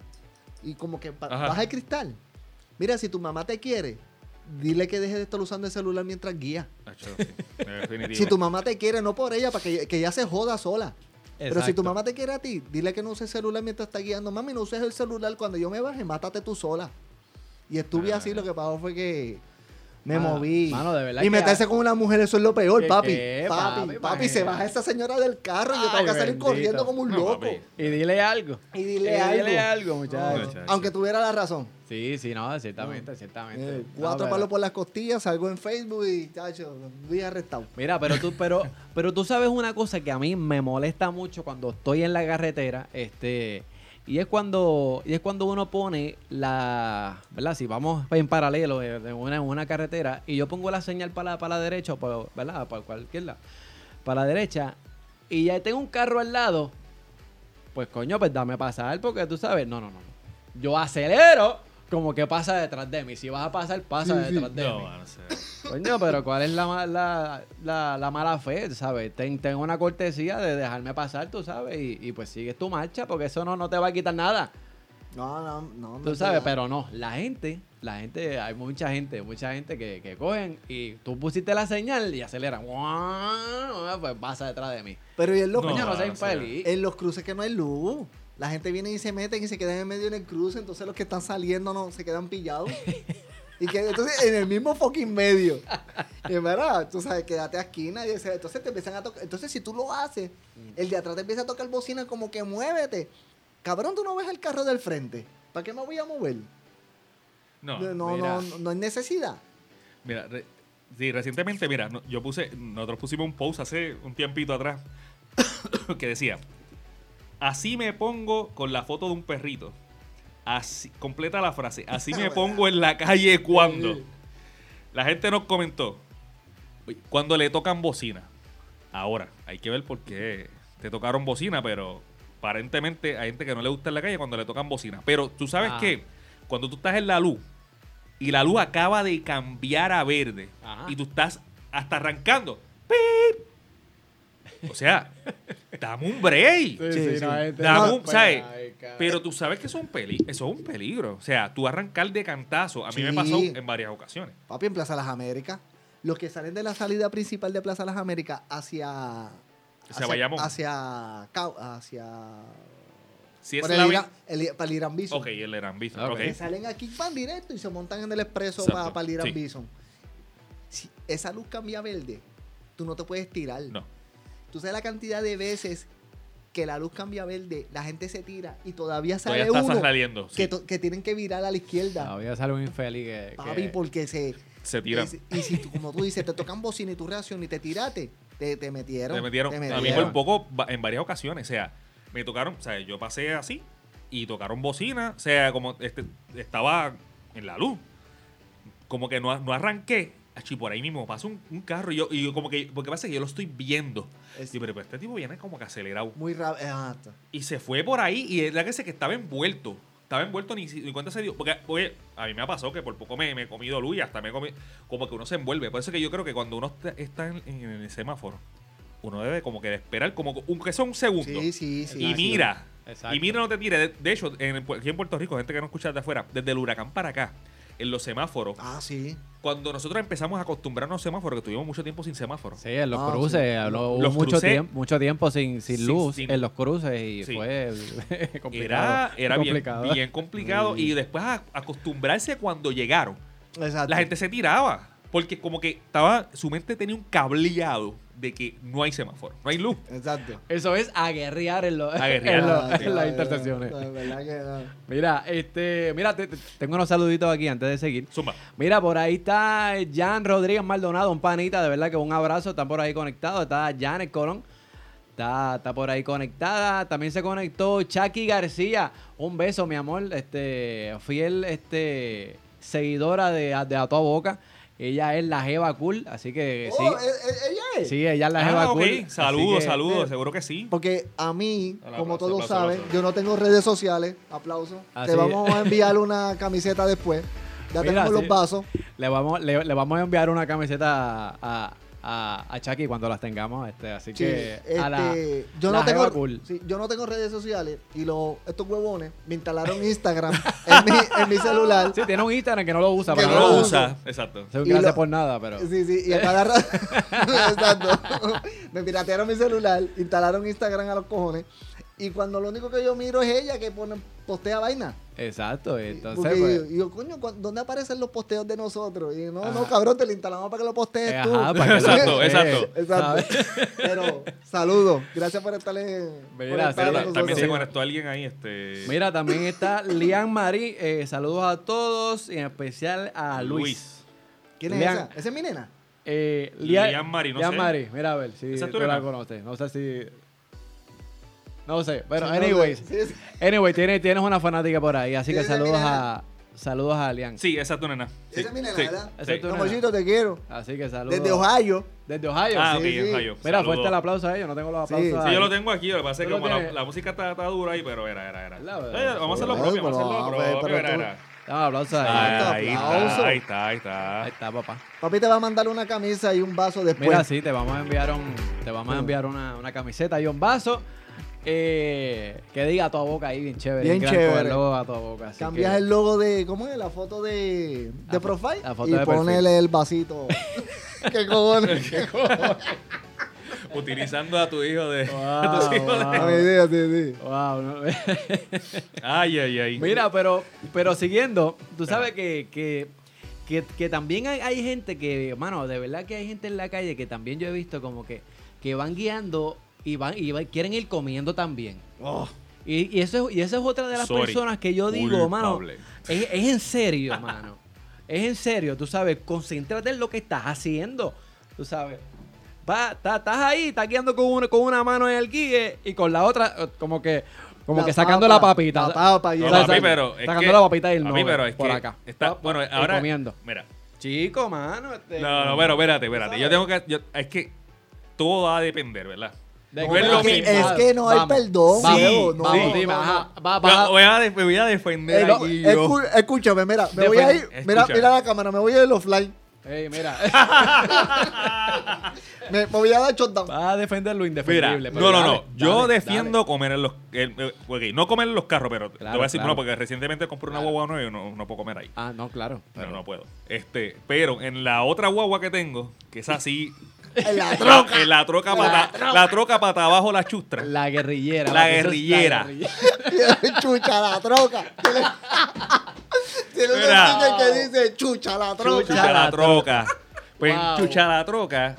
S6: y como que
S4: Ajá.
S6: baja el cristal. Mira, si tu mamá te quiere, dile que deje de estar usando el celular mientras guía. Si tu mamá te quiere, no por ella, para que, que ella se joda sola. Pero si tu mamá te quiere a ti, dile que no uses el celular mientras está guiando. Mami, no uses el celular. Cuando yo me baje, mátate tú sola. Y estuve
S4: Ah.
S6: así, lo que pasó fue que me moví.
S5: mano, de verdad
S6: y
S5: que-
S6: meterse con una mujer, eso es lo peor,
S5: ¿Qué,
S6: papi.
S5: qué,
S6: papi,
S5: papi,
S6: papi, se baja esa señora del carro y yo tengo
S5: Ay,
S6: que salir
S5: bendito.
S6: corriendo como un loco.
S5: Y dile algo.
S6: Y dile
S5: Y
S6: algo.
S5: dile algo,
S6: No,
S5: muchachos.
S4: Muchacho.
S6: aunque tuviera la razón.
S5: Sí, sí, no, ciertamente, ciertamente.
S6: Eh, cuatro palos por las costillas, salgo en Facebook y, chacho, fui arrestado.
S5: Mira, pero tú, pero, pero tú sabes una cosa que a mí me molesta mucho cuando estoy en la carretera, este, y es cuando, y es cuando uno pone la, ¿verdad? Si vamos en paralelo eh, de una, en una carretera y yo pongo la señal para la, para la derecha, para, ¿verdad? Para cualquier lado, para la derecha, y ya tengo un carro al lado, pues coño, pues dame pasar, porque tú sabes, no, no. no. Yo acelero como que pasa detrás de mí. Si vas a pasar, pasa
S6: Sí, sí.
S5: detrás de
S4: No,
S5: mí.
S4: mano, o sea,
S5: Coño, pero ¿cuál es la, la, la, la mala fe, sabes? Ten, ten una cortesía de dejarme pasar, tú sabes, y, y pues sigues tu marcha, porque eso no, no te va a quitar nada.
S6: No, no, no. no
S5: Tú sabes, pero no, la gente, la gente, hay mucha gente, mucha gente que, que cogen y tú pusiste la señal y aceleran. ¡Guau! Pues pasa detrás de mí.
S6: Pero y en los,
S4: No,
S5: Coño, no
S6: en los cruces que no hay luz. La gente viene y se meten y se quedan en medio en el cruce, entonces los que están saliendo no se quedan pillados. y que entonces en el mismo fucking medio. Y en verdad, tú sabes, quédate a esquina y entonces te empiezan a tocar. Entonces si tú lo haces, el de atrás te empieza a tocar bocina como que muévete. Cabrón, tú no ves el carro del frente. ¿Para qué me voy a mover?
S4: no,
S6: No, no,
S5: mira.
S6: no, no hay necesidad.
S4: Mira, re- sí, recientemente, mira, yo puse, nosotros pusimos un post hace un tiempito atrás que decía, así me pongo con la foto de un perrito. Así, completa la frase, así me pongo en la calle cuando. La gente nos comentó, "Oye, cuando le tocan bocina. Ahora, hay que ver por qué te tocaron bocina, pero aparentemente hay gente que no le gusta en la calle cuando le tocan bocina. Pero tú sabes
S5: Ah.
S4: que cuando tú estás en la luz y la luz acaba de cambiar a verde
S5: Ajá.
S4: y tú estás hasta arrancando, ¡pip! O sea, dame un break.
S6: Sí, sí.
S5: hay-
S4: Dame un-
S5: Pues,
S4: ¿sabes?
S5: ay.
S4: Pero tú sabes que eso es un, peli eso es un peligro. O sea, tú arrancar de cantazo. A mí me pasó en varias ocasiones.
S6: Papi, en Plaza Las Américas. Los que salen de la salida principal de Plaza Las Américas hacia.
S4: Hacia Bayamón.
S6: Hacia. Hacia
S4: Si es
S6: Para
S4: la
S6: el, Irán, el- para el Irán Bison.
S4: Ok, el Irán Bison.
S5: Ok.
S4: ok.
S6: Que salen aquí, van directo y se montan en el expreso para, para el Irán
S4: sí.
S6: Bison. Si esa luz cambia verde, tú no te puedes tirar.
S4: No.
S6: Tú sabes la cantidad de veces que la luz cambia a verde, la gente se tira y todavía sale
S4: Todavía
S6: uno
S4: saliendo.
S6: que,
S4: sí.
S6: to- que tienen que virar a la izquierda.
S5: Todavía sale un infeliz que.
S6: Papi,
S5: que-
S6: porque se...
S4: Se tiran.
S6: y si, tú- como tú dices, te tocan bocina y tu reacción y te tiraste, te, te metieron.
S4: Te metieron.
S6: te
S4: A mí por poco, en varias ocasiones. O sea, me tocaron. O sea, yo pasé así y tocaron bocina. O sea, como este, estaba en la luz. Como que no, no arranqué. Achi, por ahí mismo pasa un, un carro y yo, y yo como que. Porque pasa que yo lo estoy viendo.
S6: Es-
S4: Y pero pues, este tipo viene como que acelerado.
S6: Muy rápido. Exacto.
S4: Y se fue por ahí y es la que sé que estaba envuelto. Estaba envuelto ni, ni cuenta se dio. Porque, oye, a mí me ha pasado que por poco me, me he comido luz y hasta me he comido. Como que uno se envuelve. Por eso que yo creo que cuando uno está- está en, en el semáforo, uno debe como que esperar como un, que sea un segundo.
S6: Sí, sí, sí.
S4: y mira.
S5: Exacto.
S4: Y mira, no te tire. De, de hecho, en, aquí en Puerto Rico, gente que no escucha de afuera, desde el huracán para acá, en los semáforos,
S6: Ah, sí.
S4: cuando nosotros empezamos a acostumbrarnos a los semáforos, que tuvimos mucho tiempo sin semáforos.
S5: Sí, en los
S6: Ah,
S5: cruces.
S6: sí.
S5: habló- hubo
S4: Los
S5: mucho,
S4: cruces-
S5: tiempo, mucho tiempo sin, sin
S4: Sin-
S5: luz
S4: sin-
S5: en los cruces y
S4: Sí.
S5: fue complicado.
S4: Era, era bien
S5: complicado.
S4: complicado, bien complicado. Y después a- acostumbrarse cuando llegaron.
S6: Exacto.
S4: la gente se tiraba. Porque como que estaba, su mente tenía un cableado de que no hay semáforo, no hay luz.
S6: Exacto.
S5: Eso es aguerrear en, los-
S4: Aguerrear.
S5: en, los-
S6: Ah,
S5: en las intersecciones.
S6: verdad que no.
S5: Mira, este, mira, te- te- tengo unos saluditos aquí antes de seguir.
S4: Zumba.
S5: Mira, por ahí está Jan Rodríguez Maldonado, un panita, de verdad que un abrazo, están por ahí conectados. Está Janet Colón, está, está por ahí conectada. También se conectó Chucky García, un beso, mi amor, este, fiel este, seguidora de, de A Toda Boca. Ella es la Jeva Cool, así que sí.
S6: Oh, ¿e- e- ella es.
S5: Sí, ella es la
S4: Ah,
S5: Jeva. Cool.
S4: Saludos,
S5: que-
S4: saludos, seguro que sí.
S6: Porque a mí,
S4: Hola,
S6: como
S4: aplauso,
S6: todos
S4: aplauso,
S6: saben,
S4: aplauso.
S6: yo no tengo redes sociales. Aplauso. Te
S5: sí.
S6: vamos a enviar una camiseta después. Ya
S5: Mira,
S6: tenemos
S5: sí.
S6: los vasos.
S5: Le vamos, le, le vamos a enviar una camiseta a, a, a Chucky cuando las tengamos. Este, así
S6: Sí,
S5: que a la,
S6: este, yo,
S5: la
S6: no tengo,
S5: Cool.
S6: sí, yo no tengo redes sociales y los, estos huevones me instalaron Instagram en, mi, en mi celular.
S5: Sí, tiene un Instagram que no lo usa.
S6: Que
S5: pero
S4: No
S6: no
S4: lo
S6: lo
S4: usa, exacto.
S5: Se gracias
S6: lo-
S5: por nada, pero.
S6: Sí, sí, y a cada rato. Exacto. me piratearon mi celular, instalaron Instagram a los cojones. Y cuando lo único que yo miro es ella que pone, postea vaina.
S5: Exacto, entonces.
S6: Porque
S5: pues,
S6: y yo, coño, ¿cu- ¿dónde aparecen los posteos de nosotros? Y no, no, cabrón, te lo instalamos para que lo postees
S5: eh,
S6: tú.
S5: ajá, para que
S4: Exacto,
S5: lo-
S4: exacto.
S6: Exacto.
S5: ¿sabes?
S6: Pero, saludos. Gracias por estar en.
S5: Mira,
S6: por estar
S4: También se conectó alguien ahí, este.
S5: Mira, también está Lian Marí. eh, saludos a todos, y en especial a Luis.
S4: Luis.
S6: ¿Quién es
S5: Lean-
S6: esa? ¿Esa es mi nena?
S5: Eh,
S4: Lian Marí, no
S5: Lian
S4: sé.
S5: Marí, mira a ver si
S4: ¿Esa es
S5: tú la conoces. No sé si. No sé, pero
S6: Sí, no sé.
S5: anyways. Anyway, tienes, tienes una fanática por ahí, así
S6: Sí,
S5: que saludos a. Saludos a Lian.
S4: Sí, esa es tu nena. Sí,
S6: Esa es mi nena,
S4: sí,
S6: ¿verdad?
S5: Esa es
S4: sí.
S5: tu nena.
S6: Amorcito, te quiero.
S5: Así que saludos.
S6: Desde Ohio.
S5: Desde Ohio.
S4: Ah,
S5: sí.
S4: ok, Ohio.
S5: Mira,
S4: Saludos.
S5: fuerte el aplauso a ellos. No tengo los
S6: Sí,
S5: aplausos.
S4: Sí,
S5: ahí.
S4: yo lo tengo aquí, lo que pasa es que como la, música está, está dura ahí, pero era, era, era.
S5: La verdad.
S4: vamos a hacerlo propio, vamos a hacerlo propio,
S6: pero
S4: era, era.
S5: Dame un aplauso ahí.
S6: Ah,
S4: Ahí
S6: aplauso.
S4: está, ahí está, ahí
S5: Ahí
S4: está.
S5: está, papá.
S6: Papi te va a mandar una camisa y un vaso después.
S5: Mira, sí, te vamos a enviar un, te vamos a enviar una, una camiseta y un vaso. Eh, que diga a tu boca ahí, bien chévere.
S6: Bien chévere.
S5: el logo a tu boca. así
S6: Cambias
S5: que-
S6: el logo de. ¿Cómo es? La foto de. De profile.
S5: la foto
S6: y
S5: de
S6: ponele el vasito. ¿Qué cojones?
S4: Utilizando a tu hijo de.
S5: Wow,
S4: a tus hijos de-
S5: wow.
S6: A mi idea, sí, sí.
S5: Wow, no.
S4: Ay, ay, ay.
S5: Mira, pero, pero siguiendo, tú sabes que, que, que, que también hay, hay gente que, mano, de verdad que hay gente en la calle que también yo he visto como que, que van guiando y van y van- quieren ir comiendo también.
S6: Oh,
S5: Y, y eso, es- y esa es otra de las
S4: Sorry.
S5: personas que yo digo, mano, es, es en serio, mano. Es en serio, tú sabes, concéntrate en lo que estás haciendo. Tú sabes. Va, ta- estás ahí, estás guiando con una, con una mano en el guíe y con la otra, eh, como que, como
S6: La
S5: que sacando
S6: papa,
S5: la papita.
S6: la papa y
S4: No, papi, pero es
S5: Sacando
S4: que-
S5: la papita y el
S4: papi,
S5: no
S4: pero es
S5: por
S4: que
S5: acá.
S4: está- bueno, ahora.
S5: comiendo.
S4: Mira.
S5: Chico, mano. este-
S4: No, no, pero espérate, espérate. Yo tengo que. yo- es que todo va a depender, ¿verdad? No es lo mismo.
S6: Es que no hay
S5: Vamos,
S6: perdón,
S5: Vamos,
S6: Diego, no,
S5: vamos,
S6: no,
S5: dime,
S6: no,
S5: ajá, va-
S4: Yo
S5: va-
S4: voy, a, de- me voy a defender
S6: Eh, no,
S4: aquí yo.
S6: escúchame, mira, me voy a ir. Mira, mira la cámara, me voy a ir offline.
S5: Ey, mira,
S6: Me, me voy a dar shutdown.
S5: va a defender lo
S4: Mira,
S5: indefendible. pero
S4: no, no,
S5: dale,
S4: no. Yo
S5: dale,
S4: defiendo comer en los. el- eh, no comer en los carros, pero te voy a decir
S5: claro.
S4: no, porque recientemente compré una
S5: Claro.
S4: guagua nueva y no, no puedo comer ahí.
S5: Ah, no, claro.
S4: No, no puedo. Este, pero en la otra guagua que tengo, que es así.
S6: En la
S4: la-
S6: troca.
S4: en la troca pata, la troca pata abajo la chustra.
S5: La guerrillera.
S4: La guerrillera.
S5: guerrillera.
S6: chucha la troca. Tiene, tiene un
S4: Mira.
S6: sticker que dice chucha la troca.
S4: Chucha la troca. Pues
S5: Wow.
S4: chucha la troca.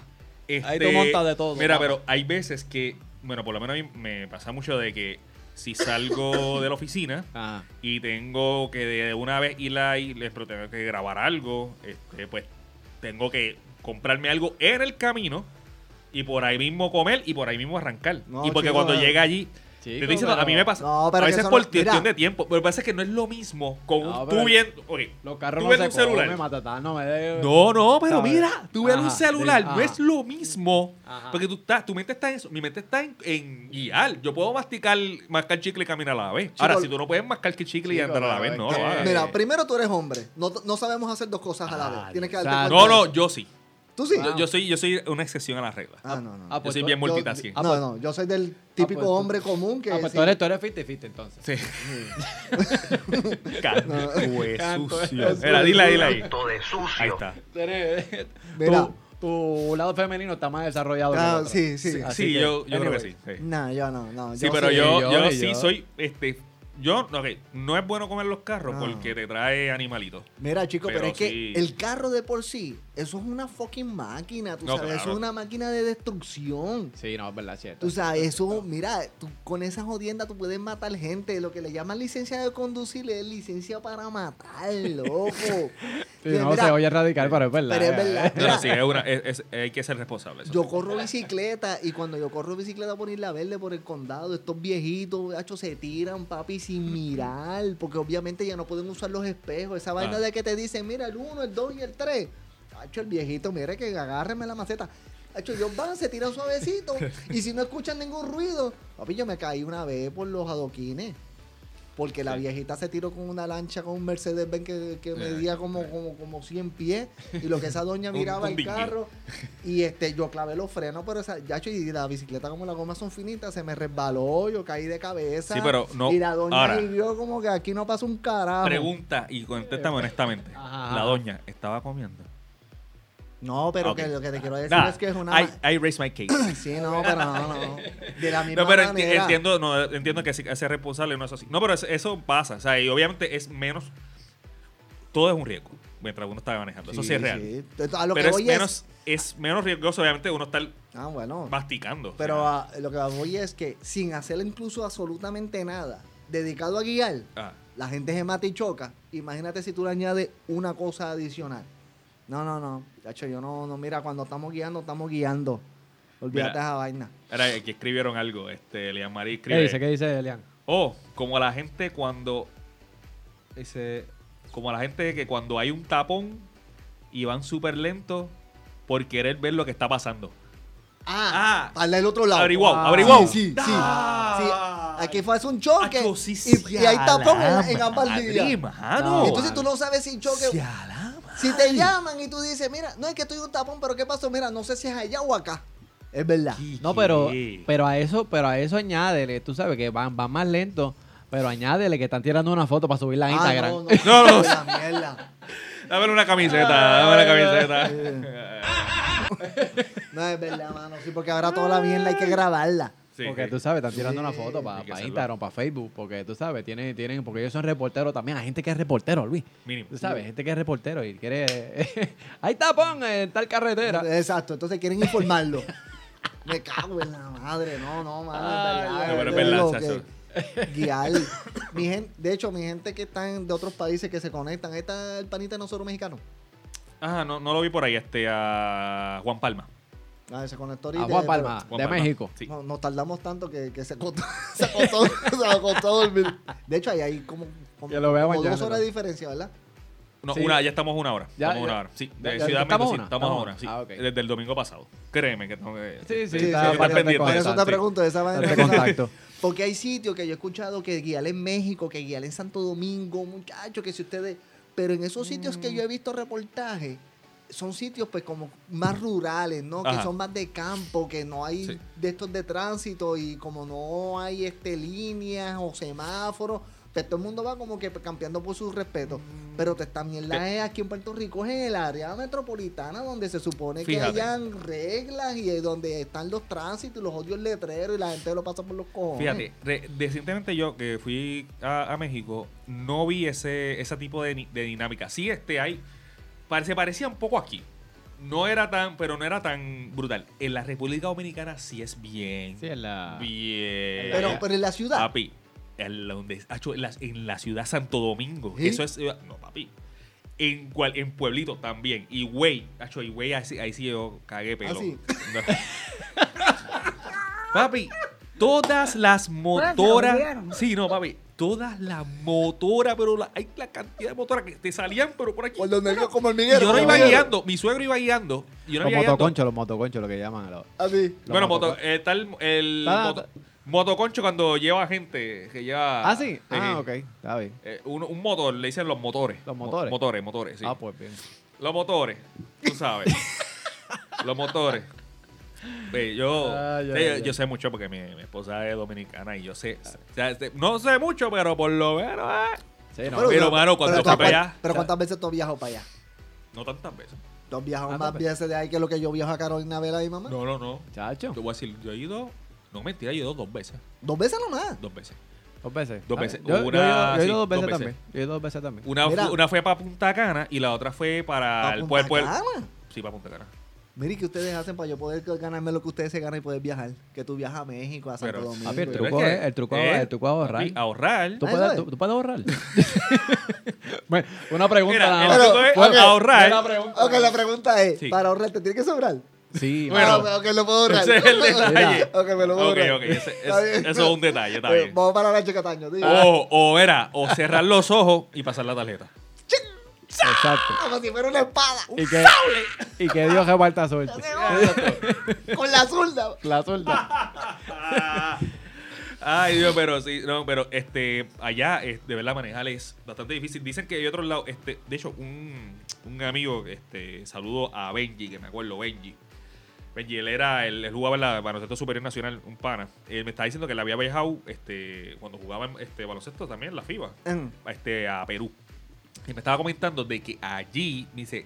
S4: Este,
S5: Ahí tú montas de todo,
S4: Mira, pero hay veces que, bueno, por lo menos a mí me pasa mucho de que si salgo de la oficina
S5: Ajá.
S4: y tengo que de una vez ir ahí, les- pero tengo que grabar algo, este, pues tengo que comprarme algo en el camino y por ahí mismo comer y por ahí mismo arrancar.
S6: No,
S4: y porque
S6: chico,
S4: cuando
S6: no.
S4: llega allí,
S5: Chico,
S4: te estoy diciendo, a mí
S5: pero-
S4: me pasa,
S6: No, pero
S4: a
S6: que
S4: veces por
S6: no-
S4: cuestión
S6: mira.
S4: de tiempo, pero pasa que no es lo mismo con
S5: No,
S4: un,
S5: pero-
S4: tú viendo,
S5: Los carros
S4: tú
S5: no
S4: un celular.
S5: matatán, no me de-
S4: No, no, pero
S5: ¿sabes?
S4: mira, tú ves un celular,
S5: sí,
S4: no es lo mismo.
S5: Ajá.
S4: Porque tú estás, tu mente está en eso, mi mente está en, en guiar. Yo puedo masticar, mascar chicle y caminar a la vez. Ahora, si tú no puedes mascar chicle y andar a la
S5: pero
S4: vez, no
S5: que-.
S6: Mira, primero tú eres hombre. No, no sabemos hacer dos cosas a la vez.
S5: Ah,
S6: Tienes que darte
S5: exacto.
S6: cuenta
S4: No, no, yo sí.
S6: ¿Tú sí?
S4: Yo, yo soy, yo soy una excepción a la regla.
S6: Ah, no, no.
S5: Ah,
S4: yo
S5: pues
S4: soy
S5: tú-
S4: bien
S6: Yo-
S4: multitasking.
S5: Ah,
S6: no,
S5: pues-
S6: no, yo soy del típico
S5: pues tú-
S6: hombre común que
S5: Ah, pues
S6: sí.
S5: tú eres, tú eres 50-50 entonces.
S4: Sí. Canto de
S5: Canto de
S4: sucio.
S5: sucio.
S4: Mira, dile ahí, dile ahí.
S2: Canto de sucio.
S4: Ahí está.
S5: Tú eres-
S6: Mira.
S5: tu, tu lado femenino está más desarrollado que el
S6: Ah,
S5: otro.
S6: sí, sí.
S5: Así
S4: Sí,
S5: que,
S4: yo, yo creo que
S5: anyway.
S4: sí. sí.
S6: No, yo no, no.
S4: Sí,
S6: yo
S4: pero
S6: sí.
S4: yo,
S5: yo,
S4: yo sí
S5: yo.
S4: soy, este, yo, ok, no es bueno comer los carros
S6: No.
S4: porque te trae animalitos.
S6: Mira, chico, pero,
S4: Pero
S6: es que el carro de por sí, eso es una fucking máquina, tú
S4: No,
S6: sabes, eso es una máquina de destrucción.
S5: Sí, no, es verdad, cierto.
S6: Tú sabes, eso, mira, tú, con esa jodienda tú puedes matar gente. Lo que le llaman licencia de conducir es licencia para matar, loco.
S5: Sí,
S6: Mira,
S5: no se oye radical, pero es verdad.
S6: pero es verdad.
S4: No, no, sí, es una, es- es- hay que ser responsable. eso
S6: Yo
S4: sí.
S6: corro bicicleta y cuando yo corro bicicleta por Isla Verde, por el condado, estos viejitos, gacho, se tiran, papi, sin mirar, porque obviamente ya no pueden usar los espejos. Esa vaina
S4: Ah.
S6: de que te dicen, mira, el 1, el 2 y el 3. Gacho, el viejito, mire que agárreme la maceta. Gacho, ellos van, se tiran suavecito y si no escuchan ningún ruido, papi, yo me caí una vez por los adoquines. Porque la viejita se tiró con una lancha con un Mercedes Benz que, que
S4: Sí.
S6: medía como, como, como 100 pies. Y lo que esa doña miraba el carro. Y este, yo clavé los frenos, pero esa, ya, y la bicicleta como las gomas son finitas, se me resbaló, yo caí de cabeza.
S4: Sí, pero no-
S6: Y la doña
S4: ahora.
S6: ahí vio como que aquí no pasa un carajo.
S4: Pregunta y contéstame honestamente.
S5: Ajá,
S4: La doña estaba comiendo.
S6: No, pero que lo que te quiero decir
S4: Nah,
S6: es que es una.
S4: I, I raise my case.
S6: Sí, no, pero no, no. De la misma
S4: No, pero
S6: manera.
S4: entiendo, no, entiendo que ser responsable no es así. No, pero es- eso pasa. O sea, y obviamente es menos. Todo es un riesgo mientras uno está manejando. eso sí es real.
S6: sí. A lo
S4: pero
S6: que
S4: es
S6: voy
S4: menos, es menos riesgoso, obviamente, uno estar
S6: Ah, bueno.
S4: masticando. o
S6: Pero
S4: sea,
S6: lo que voy es que sin hacer incluso absolutamente nada, dedicado a guiar,
S4: ah,
S6: la gente se mata y choca. Imagínate si tú le añades una cosa adicional. No, no, no. Cacho, yo no, no, mira, cuando estamos guiando, estamos guiando. Olvídate
S4: Mira.
S6: esa vaina.
S4: Era aquí escribieron algo. Este, Lian Marie
S5: ¿Qué
S4: escribe.
S5: dice? ¿Qué dice Elian?
S4: Oh, como la gente cuando. Dice. Como la gente que cuando hay un tapón y van súper lento por querer ver lo que está pasando.
S6: Ah,
S4: Ah.
S6: para el otro lado.
S4: Averiguado,
S6: Ah,
S4: averiguado.
S6: Sí, sí, sí.
S4: Ah.
S6: Sí, Aquí fue hace un choque.
S4: Acho, sí,
S6: y, hay
S4: a
S6: tapón
S4: la
S6: en, en ambas líneas. Entonces tú no sabes si choque. Si te llaman y tú dices, mira, no es que estoy un tapón, pero ¿qué pasó? Mira, no sé si es allá o acá. Es verdad.
S5: No, pero, pero a eso, pero a eso añádele, tú sabes que van, van más lento, pero añádele que están tirando una foto para subirla a
S6: Ah,
S5: Instagram.
S6: no, no,
S4: No, no.
S6: La mierda.
S4: Dame una camiseta, dame una camiseta.
S6: No, es verdad, mano. Sí, porque ahora toda la mierda hay que grabarla.
S4: Sí,
S5: porque
S4: sí.
S5: tú sabes, están tirando
S6: Sí,
S5: una foto para
S4: hacerlo.
S5: Instagram, para Facebook, porque tú sabes, tienen, tienen, porque ellos son reporteros también, hay gente que es reportero, Luis.
S4: Mínimo.
S5: Tú sabes, gente que es reportero y quiere. Ahí tapón en tal carretera.
S6: Exacto, entonces quieren informarlo. Me cago en la madre, no, no, que- Guiar. Mi gente, de hecho, mi gente que están de otros países que se conectan, ahí está el panita de nosotros mexicanos.
S4: Ajá, no, no lo vi por ahí, este, a Juan Palma.
S6: Ah, se conectó
S5: A
S6: ahorita.
S5: Juan Palma, de
S4: Palma.
S5: México.
S4: Sí.
S6: No, nos tardamos tanto que, que se acostó, se acostó, se acostó a dormir. De hecho, ahí hay como, como,
S5: Que lo vea
S6: como
S5: mañana,
S6: dos horas de diferencia, ¿verdad?
S4: No,
S5: Sí.
S4: una, ya estamos a una hora.
S5: Ya,
S4: estamos a una
S5: ya.
S4: hora. Sí,
S5: Ya,
S4: de
S5: ya,
S4: Ciudad
S5: ¿estamos
S4: México, sí,
S5: una?
S4: estamos a
S5: ¿Estamos
S4: una. Sí,
S5: Ah, ok.
S4: desde el domingo pasado. Créeme que tengo que.
S5: Sí, sí,
S6: Sí,
S5: está
S6: sí,
S4: estar pendiente.
S6: Por eso
S5: contacto.
S6: te pregunto, esa vaina.
S5: Bastante contacto.
S6: Porque hay sitios que yo he escuchado que guiar en México, que guiar en Santo Domingo, muchachos, que si ustedes... Pero en esos sitios que yo he visto reportajes, son sitios pues como más rurales, ¿no? Que son más de campo, que no hay
S4: Sí.
S6: de estos de tránsito y como no hay este líneas o semáforos, pues, todo el mundo va como que campeando por su respeto. Pero te esta mierda es aquí en Puerto Rico, es en el área metropolitana, donde se supone
S4: Fíjate.
S6: que hayan reglas y es donde están los tránsitos y los odios letreros y la gente lo pasa por los cojones.
S4: Fíjate, re- recientemente yo que fui a, a México, no vi ese, ese tipo de dinámica. Sí, este hay. Se parecía un poco aquí. No era tan, pero no era tan brutal. En la República Dominicana sí es bien.
S5: Sí, en la.
S4: Bien.
S6: Pero, pero en la ciudad.
S4: Papi, en la, donde, en, la, en la ciudad Santo Domingo.
S6: ¿Sí?
S4: Eso es. eh, No, papi. En, cual, en Pueblito también. Y güey, acho, y güey, ahí, sí- ahí sí yo cagué pelo.
S6: ¿Ah, sí?
S4: No. papi, todas las motoras. Sí, no, papi. Todas las motoras, pero la, hay la cantidad de motoras que te salían, pero por aquí.
S6: Por donde yo como
S4: Y
S6: hormiguero.
S4: yo no iba guiando, mi suegro iba guiando. y Yo no
S5: Los
S4: iba
S5: motoconchos, los motoconchos, lo que llaman. a los-
S6: Así.
S4: Bueno,
S5: Los
S4: moto,
S5: motocon-
S4: eh, está el, el
S5: Está-
S4: moto- motoconcho cuando lleva gente que lleva.
S5: Ah, sí. Ah,
S4: eh,
S5: ok. Está bien.
S4: eh, un, un motor, le dicen los motores.
S5: Los
S4: Mo-
S5: motores.
S4: motores, motores, sí.
S5: Ah, pues bien.
S4: Los motores, tú sabes. los motores. Ve, yo,
S5: Ay,
S4: sí,
S5: ay,
S4: yo-
S5: ay.
S4: yo sé mucho porque mi, mi esposa es dominicana y yo sé. o sea, este, no sé mucho, pero por lo menos. eh,
S5: Sí, no.
S4: Pero,
S6: tú-
S4: mano, cuando fui para allá-
S6: Pero ¿cuántas veces tú has viajado para allá?
S4: no tantas veces.
S6: ¿Tú has viajado
S5: Ah,
S6: más
S5: pues.
S6: veces de ahí que lo que yo viajo a Carolina Vela y mamá?
S4: No, no, no.
S5: Chacho.
S4: Te voy a decir, yo he ido. No mentira, yo he ido dos veces.
S6: ¿Dos veces nomás?
S4: Dos veces.
S5: Dos veces.
S4: Dos
S5: Ah,
S4: veces.
S5: Yo, yo,
S4: Una-
S5: he ido- yo he
S4: sí,
S5: ido dos veces
S4: dos veces.
S5: también. Yo he ido dos veces también.
S4: Una,
S6: Mira.
S4: fu- una fue para Punta Cana y la otra fue para
S6: ¿Pa
S4: el pueblo. Sí, para Punta Cana.
S6: Mire, ¿qué ustedes hacen para yo poder ganarme lo que ustedes se ganan y poder viajar? Que tú viajas a México, a Santo
S4: Pero-
S6: Domingo.
S5: Papi, el truco
S4: es
S5: es, el truco,
S4: eh,
S5: el truco es ahorrar.
S4: papi, ahorrar.
S5: ¿Tú,
S6: Ah,
S5: puedes,
S6: es.
S5: tú, tú puedes ahorrar? Bueno, una pregunta
S4: Mira,
S5: nada
S4: el
S5: más.
S4: truco es
S6: Ok.
S4: ahorrar.
S5: Una pregunta.
S6: Ok, la pregunta es,
S4: Sí.
S6: para ahorrar, ¿te tiene que sobrar?
S5: Sí,
S4: Bueno,
S6: ah, ok, lo puedo ahorrar.
S4: ese es el detalle.
S6: ok, me lo puedo
S4: Ok,
S6: ahorrar.
S4: ok, ese-
S6: Está
S4: ese-
S6: bien.
S4: eso es un detalle, está
S6: Eh,
S4: bien.
S6: Vamos para la Cataño, tío.
S4: O, o era, o cerrar los ojos y pasar la tarjeta.
S5: Exacto.
S6: Como si fuera una espada.
S5: Y que, y que Dios reparta suerte.
S6: Con la zurda.
S5: La suelta.
S4: Ay, Dios, pero sí, no, pero este, allá, es, de verdad, manejar es bastante difícil. Dicen que hay otros lados, este, de hecho, un, un amigo, este, saludo a Benji, que me acuerdo, Benji. Benji, él era, él, él jugaba en la baloncesto superior nacional, un pana. Él me está diciendo que él había viajado, este, cuando jugaba en, este, baloncesto también, la FIBA,
S6: Mm.
S4: este, a Perú. Y me estaba comentando de que allí, me dice,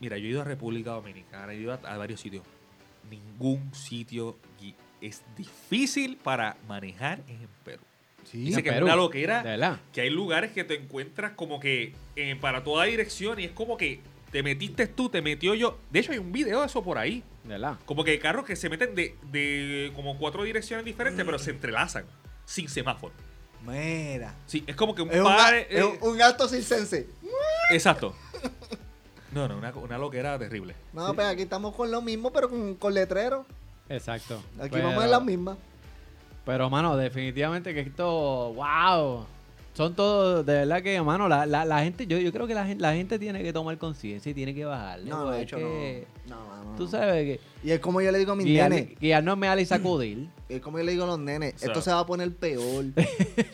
S4: mira, yo he ido a República Dominicana, he ido a, a varios sitios. Ningún sitio es difícil para manejar en Perú. Dice que es
S5: Perú.
S4: una loquera, que hay lugares que te encuentras como que eh, para toda dirección y es como que te metiste tú, te metió yo. De hecho, hay un video de eso por ahí.
S5: De.
S4: Como que carros que se meten de, de como cuatro direcciones diferentes, pero se entrelazan sin semáforo.
S6: Mira.
S4: Sí, es como que un
S6: Es a-
S4: eh,
S6: es un- acto circense.
S4: Exacto. No, no, una, una loquera terrible.
S6: No, pues aquí estamos con lo mismo, pero con, con letrero.
S5: Exacto.
S6: Aquí
S5: Pero-
S6: vamos en la misma.
S5: Pero, mano, definitivamente que esto, wow. Son todos, de verdad que, mano, la, la, la gente, yo, yo creo que la gente, la gente tiene que tomar conciencia y tiene que bajarle.
S6: No, de hecho,
S5: que
S6: no. No, no, no.
S5: Tú sabes que
S6: Y es como yo le digo a mis
S5: guiar,
S6: nenes.
S5: guiar no es mear y sacudir.
S6: Es como yo le digo a los nenes. esto se va a poner peor.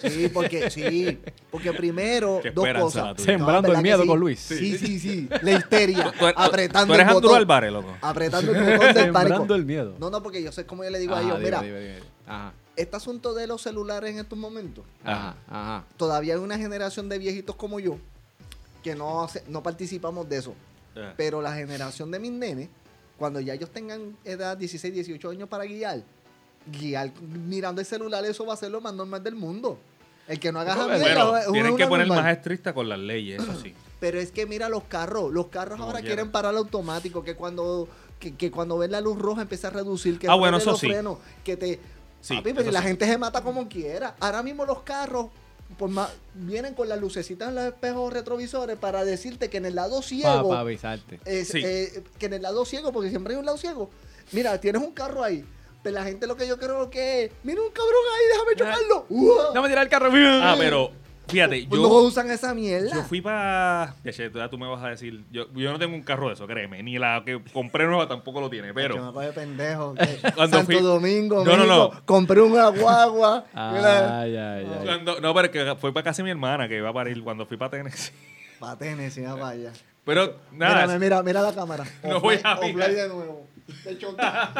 S6: Sí, porque, sí. Porque primero,
S4: Qué
S6: dos cosas.
S5: Sembrando
S6: ¿verdad
S5: el miedo
S6: sí?
S5: con Luis.
S6: Sí, sí, sí. La histeria.
S4: Tú, tú-
S6: apretando
S4: tú eres
S6: el botón.
S4: Álvarez, loco.
S6: Apretando el botón del pánico.
S5: Sembrando el miedo.
S6: No, no, porque yo sé cómo yo le digo a
S5: Ajá,
S6: ellos.
S5: dime,
S6: Mira,
S5: dime, dime. Ajá,
S6: este asunto de los celulares en estos momentos.
S5: ajá, ajá.
S6: Todavía hay una generación de viejitos como yo que no, no participamos de eso.
S4: Eh,
S6: Pero la generación de mis nenes, cuando ya ellos tengan edad 16, 18 años para guiar, guiar mirando el celular, eso va a ser lo más normal del mundo. El que no haga
S4: Bueno,
S6: es
S4: tienen que poner
S6: normal.
S4: más estricta con las leyes, eso sí.
S6: Pero es que mira los carros, los carros ahora quieren parar automático, que cuando que, que cuando ven la luz roja empieza a reducir, que
S4: Ah, bueno, eso
S6: los
S4: sí.
S6: frenos, que te
S4: Sí,
S6: Papi, pero y la
S4: sí.
S6: gente se mata como quiera. Ahora mismo los carros por más, vienen con las lucecitas en los espejos retrovisores para decirte que en el lado
S5: Para
S6: ciego
S5: avisarte.
S6: es,
S4: Sí.
S6: eh, que en el lado ciego, porque siempre hay un lado ciego. Mira, tienes un carro ahí. Pero la gente lo que yo creo que es, mira un cabrón ahí, déjame chocarlo. ¡Uah!
S5: No me tirar el carro.
S4: Ah, pero fíjate,
S6: Pues
S4: yo,
S6: no usan esa mierda.
S4: yo fui para. Ya, ya tú me vas a decir. Yo, yo no tengo un carro de eso, créeme. Ni la que compré nueva tampoco lo tiene.
S6: Que
S4: Pero
S6: me coge pendejo. que
S4: Cuando
S6: Santo
S4: fui-
S6: Domingo,
S4: No, no, no.
S6: compré una guagua. mira,
S5: Ay, ay, ay.
S4: cuando, no, pero que fue para casa de mi hermana que iba a parir cuando fui para Tennessee.
S6: Pa' Tennessee, va para allá.
S4: Pero nada,
S6: Mírame, mira, mira la cámara.
S4: No voy a mirar.
S6: de nuevo.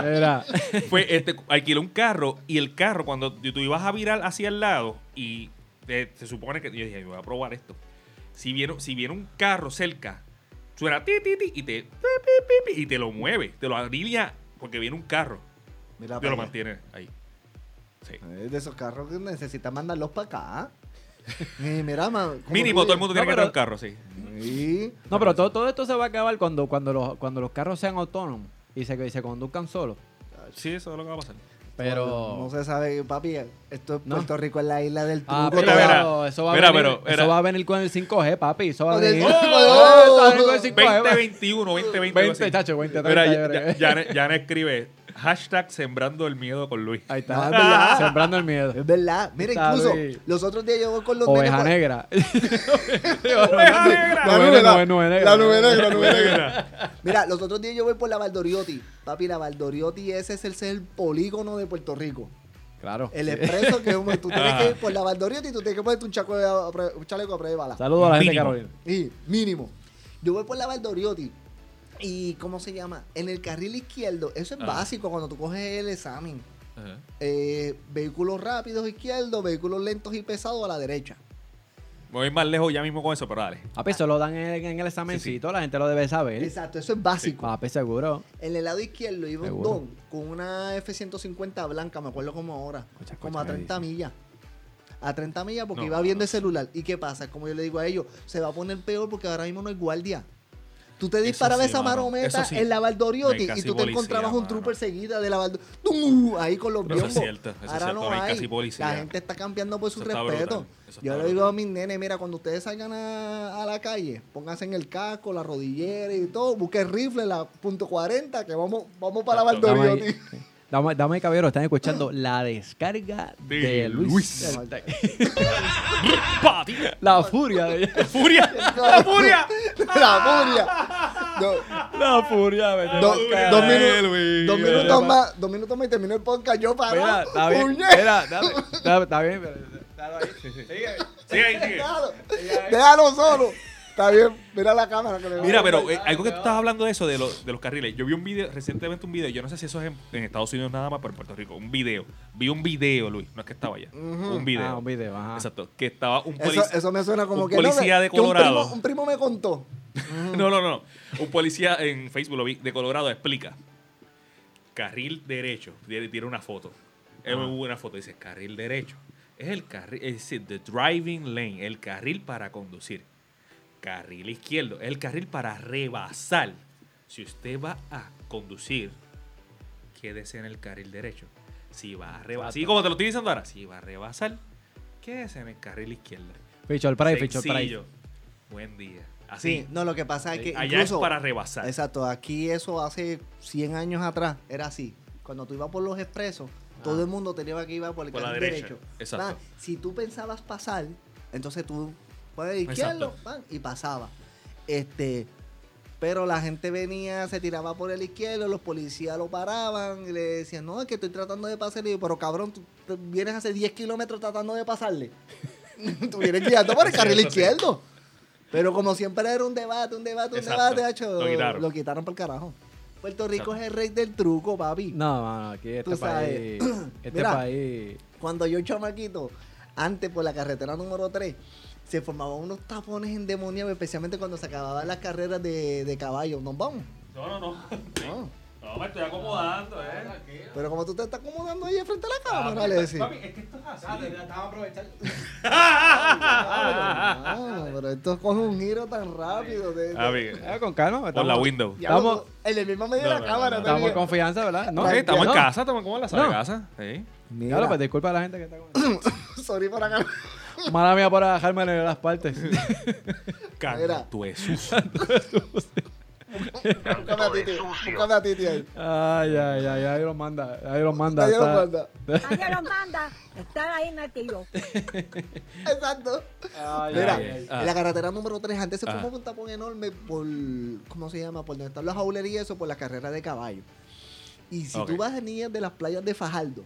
S5: Mira.
S4: fue este, alquilé un carro y el carro, cuando tú ibas a virar hacia el lado y eh, se supone que yo dije, voy a probar esto. Si viene, si viene un carro cerca, suena ti, ti, ti, y te, y te lo mueve, te lo alinea porque viene un carro.
S6: Mira
S4: Te lo mantiene ahí. Sí.
S6: Es de esos carros que necesitan mandarlos para acá. Mira,
S4: Mínimo, todo el mundo
S5: No,
S4: tiene que
S5: pero-
S4: tener un carro. Sí.
S5: No, pero todo, todo esto se va a acabar cuando, cuando, los, cuando los carros sean autónomos y se, y se conduzcan solos.
S4: Sí, eso es lo que va a pasar.
S5: Pero.
S6: No se sabe, papi. Esto es
S5: No.
S6: Puerto Rico, es la isla del truco.
S5: Ah, pero
S4: mira,
S5: eso, va a
S4: mira,
S5: venir,
S4: pero,
S5: eso va a venir con el 5G, papi. Eso va a venir.
S6: ¡Oh!
S5: Eso va a venir con el 5G.
S4: 2021, 2020.
S5: 20, chacho, 20,
S4: Mira,
S5: 30,
S4: ya, escribe hashtag sembrando el miedo con Luis.
S5: Ahí
S6: No, es
S5: está.
S6: verdad.
S5: Sembrando el miedo.
S6: Es verdad. Mira,
S5: Está
S6: incluso
S5: Luis.
S6: los otros días yo voy con los.
S5: Oveja negra.
S4: Oveja negra.
S5: La nube, la nube negra.
S6: La nube negra, la nube negra.
S4: Mira,
S6: los otros días yo voy por la Valdoriotti. Papi, la Valdoriotti ese es el, es el polígono de Puerto Rico.
S5: Claro.
S6: El expreso que es un- tú tienes
S4: Ah.
S6: que ir por la Valdoriotti y tú tienes que ponerte un, chaco de- a prueba- un chaleco a prueba de bala.
S5: Saludos a la gente de. Carolina.
S6: Y mínimo. Yo voy por la Valdoriotti. Y, ¿cómo se llama? En el carril izquierdo, eso es
S4: Ah.
S6: básico cuando tú coges el examen. Eh, vehículos rápidos izquierdo, vehículos lentos y pesados a la derecha.
S4: Voy a ir más lejos ya mismo con eso, pero dale.
S5: Papi, eso lo dan en, en el examencito, la gente lo debe saber.
S6: Exacto, eso es básico.
S5: Papi, seguro.
S6: En el lado izquierdo iba un don con una F-150 blanca, me acuerdo como ahora,
S5: Escucha,
S6: como
S5: escucha,
S6: a 30
S5: dice.
S6: millas. A 30 millas porque
S4: No,
S6: iba viendo
S4: no
S6: el celular. ¿Y qué pasa? Como yo le digo a ellos, se va a poner peor porque ahora mismo no hay guardia. Tú te disparabas
S4: sí,
S6: esa marometa
S4: sí.
S6: en la Valdoriotti
S4: No
S6: y tú te
S4: policía,
S6: encontrabas un
S4: mano.
S6: trooper seguida de la Valdoriotti. Ahí con los
S4: Pero eso es
S6: biombos.
S4: cierto, eso es
S6: ahora
S4: cierto,
S6: no
S4: hay
S6: hay.
S4: casi policía.
S6: La gente está cambiando por su
S4: Eso
S6: respeto. Yo le digo a mis nenes, mira, cuando ustedes salgan a, a la calle, pónganse en el casco, la rodillera y todo, busquen rifle, la punto .40, que vamos, vamos para la
S4: Exacto.
S6: Valdoriotti.
S5: dame, dame caballero, están escuchando la descarga de,
S4: De
S5: Luis. La furia de
S4: ¡Furia! ¡La furia!
S6: la furia.
S5: La furia, vete
S6: do- dos, minu-
S4: Luis.
S6: dos minutos más, dos minutos más y terminó el podcast yo
S5: Mira,
S6: para.
S5: está bien. Mira, está bien. ahí. Sigue.
S4: Sigue ahí, sigue.
S6: Déjalo, déjalo solo. Está bien, mira la cámara. que le-
S4: Mira, pero eh, algo que tú estabas hablando de eso, de, los de los carriles. Yo vi un video, recientemente un video, yo no sé si eso es en, en Estados Unidos nada más, pero en Puerto Rico. Un video. Vi un video, Luis. No es que estaba allá. Un video.
S5: Ah, un video, ajá.
S4: Exacto. Que estaba un
S6: Eso,
S4: policía.
S6: eso me suena como
S4: un
S6: que. no,
S4: policía
S6: que-
S4: de
S6: que un
S4: Colorado.
S6: primo- un primo me contó.
S4: No, no, no. Un policía en Facebook lo vi, de Colorado explica. Carril derecho. Tiene, una foto. Es muy buena foto. Dice carril derecho. Es el carril, es decir, the driving lane, el carril para conducir. Carril izquierdo, es el carril para rebasar. Si usted va a conducir, quédese en el carril derecho. Si va a rebasar, así como te lo estoy diciendo ahora, si va a rebasar, quédese en el carril izquierdo.
S5: Ficho el price, ficho el price.
S4: Sencillo. Buen día. Así.
S6: Sí, no, lo que pasa es que.
S4: Allá
S6: incluso-
S4: es para rebasar.
S6: Exacto, aquí eso hace 100 años atrás era así. Cuando tú ibas por los expresos, todo el mundo tenía que ir por el
S4: Por la
S6: carril
S4: derecha,
S6: derecho.
S4: exacto.
S6: Si tú pensabas pasar, entonces tú puedes izquierdo y pasaba. Este, pero la gente venía, se tiraba por el izquierdo, los policías lo paraban y le decían, no, es que estoy tratando de pasar. Y yo, pero cabrón, tú vienes hace 10 kilómetros tratando de pasarle. tú vienes guiando por el carril izquierdo. Pero como siempre era un debate, un debate, un
S4: Exacto.
S6: debate, hacho,
S4: Lo quitaron.
S6: lo quitaron por carajo. Puerto Rico
S4: Exacto.
S6: es el rey del truco, papi.
S5: No, mano, aquí este
S6: Tú sabes.
S5: país. Este
S6: Mira.
S5: país.
S6: Cuando yo chamaquito, antes por la carretera número 3, se formaban unos tapones endemoniados, especialmente cuando se acababan las carreras de, de caballo. Nos vamos.
S4: No, no, no.
S6: No.
S4: No, me estoy acomodando, eh.
S6: Pero como tú te estás acomodando ahí frente a la
S4: Ah,
S6: cámara, le decís.
S4: Papi, es que esto es así.
S6: Ah, pero esto coge un giro tan rápido. de- de-
S4: Papi,
S5: Ah, con calma.
S4: por la window.
S5: Estamos-
S6: en el mismo medio de la
S4: no,
S6: cámara.
S4: no, no.
S6: te
S5: Estamos en confianza, ¿verdad? No,
S4: Sí, estamos en casa, estamos como en la sala de casa. Sí.
S6: Mira,
S5: Claro, pues disculpa a la gente que está con.
S6: sorry por acá.
S5: Mala mía por dejarme en las partes.
S4: Canto sucio.
S6: Búscame a Titi. Búscame a Titi ahí.
S5: Ay, ay, ay, ahí los manda. Ahí los manda.
S6: Ahí lo manda.
S7: Nadie los manda. Están ahí metidos.
S6: Exacto.
S5: Ay,
S6: Mira,
S5: ay, ay.
S6: En la carretera número 3 antes se
S4: Ah.
S6: formó un tapón enorme por, ¿cómo se llama? Por donde están las jaulerías, y eso, por la carrera de caballo. Y si tú vas venías de las playas de Fajardo,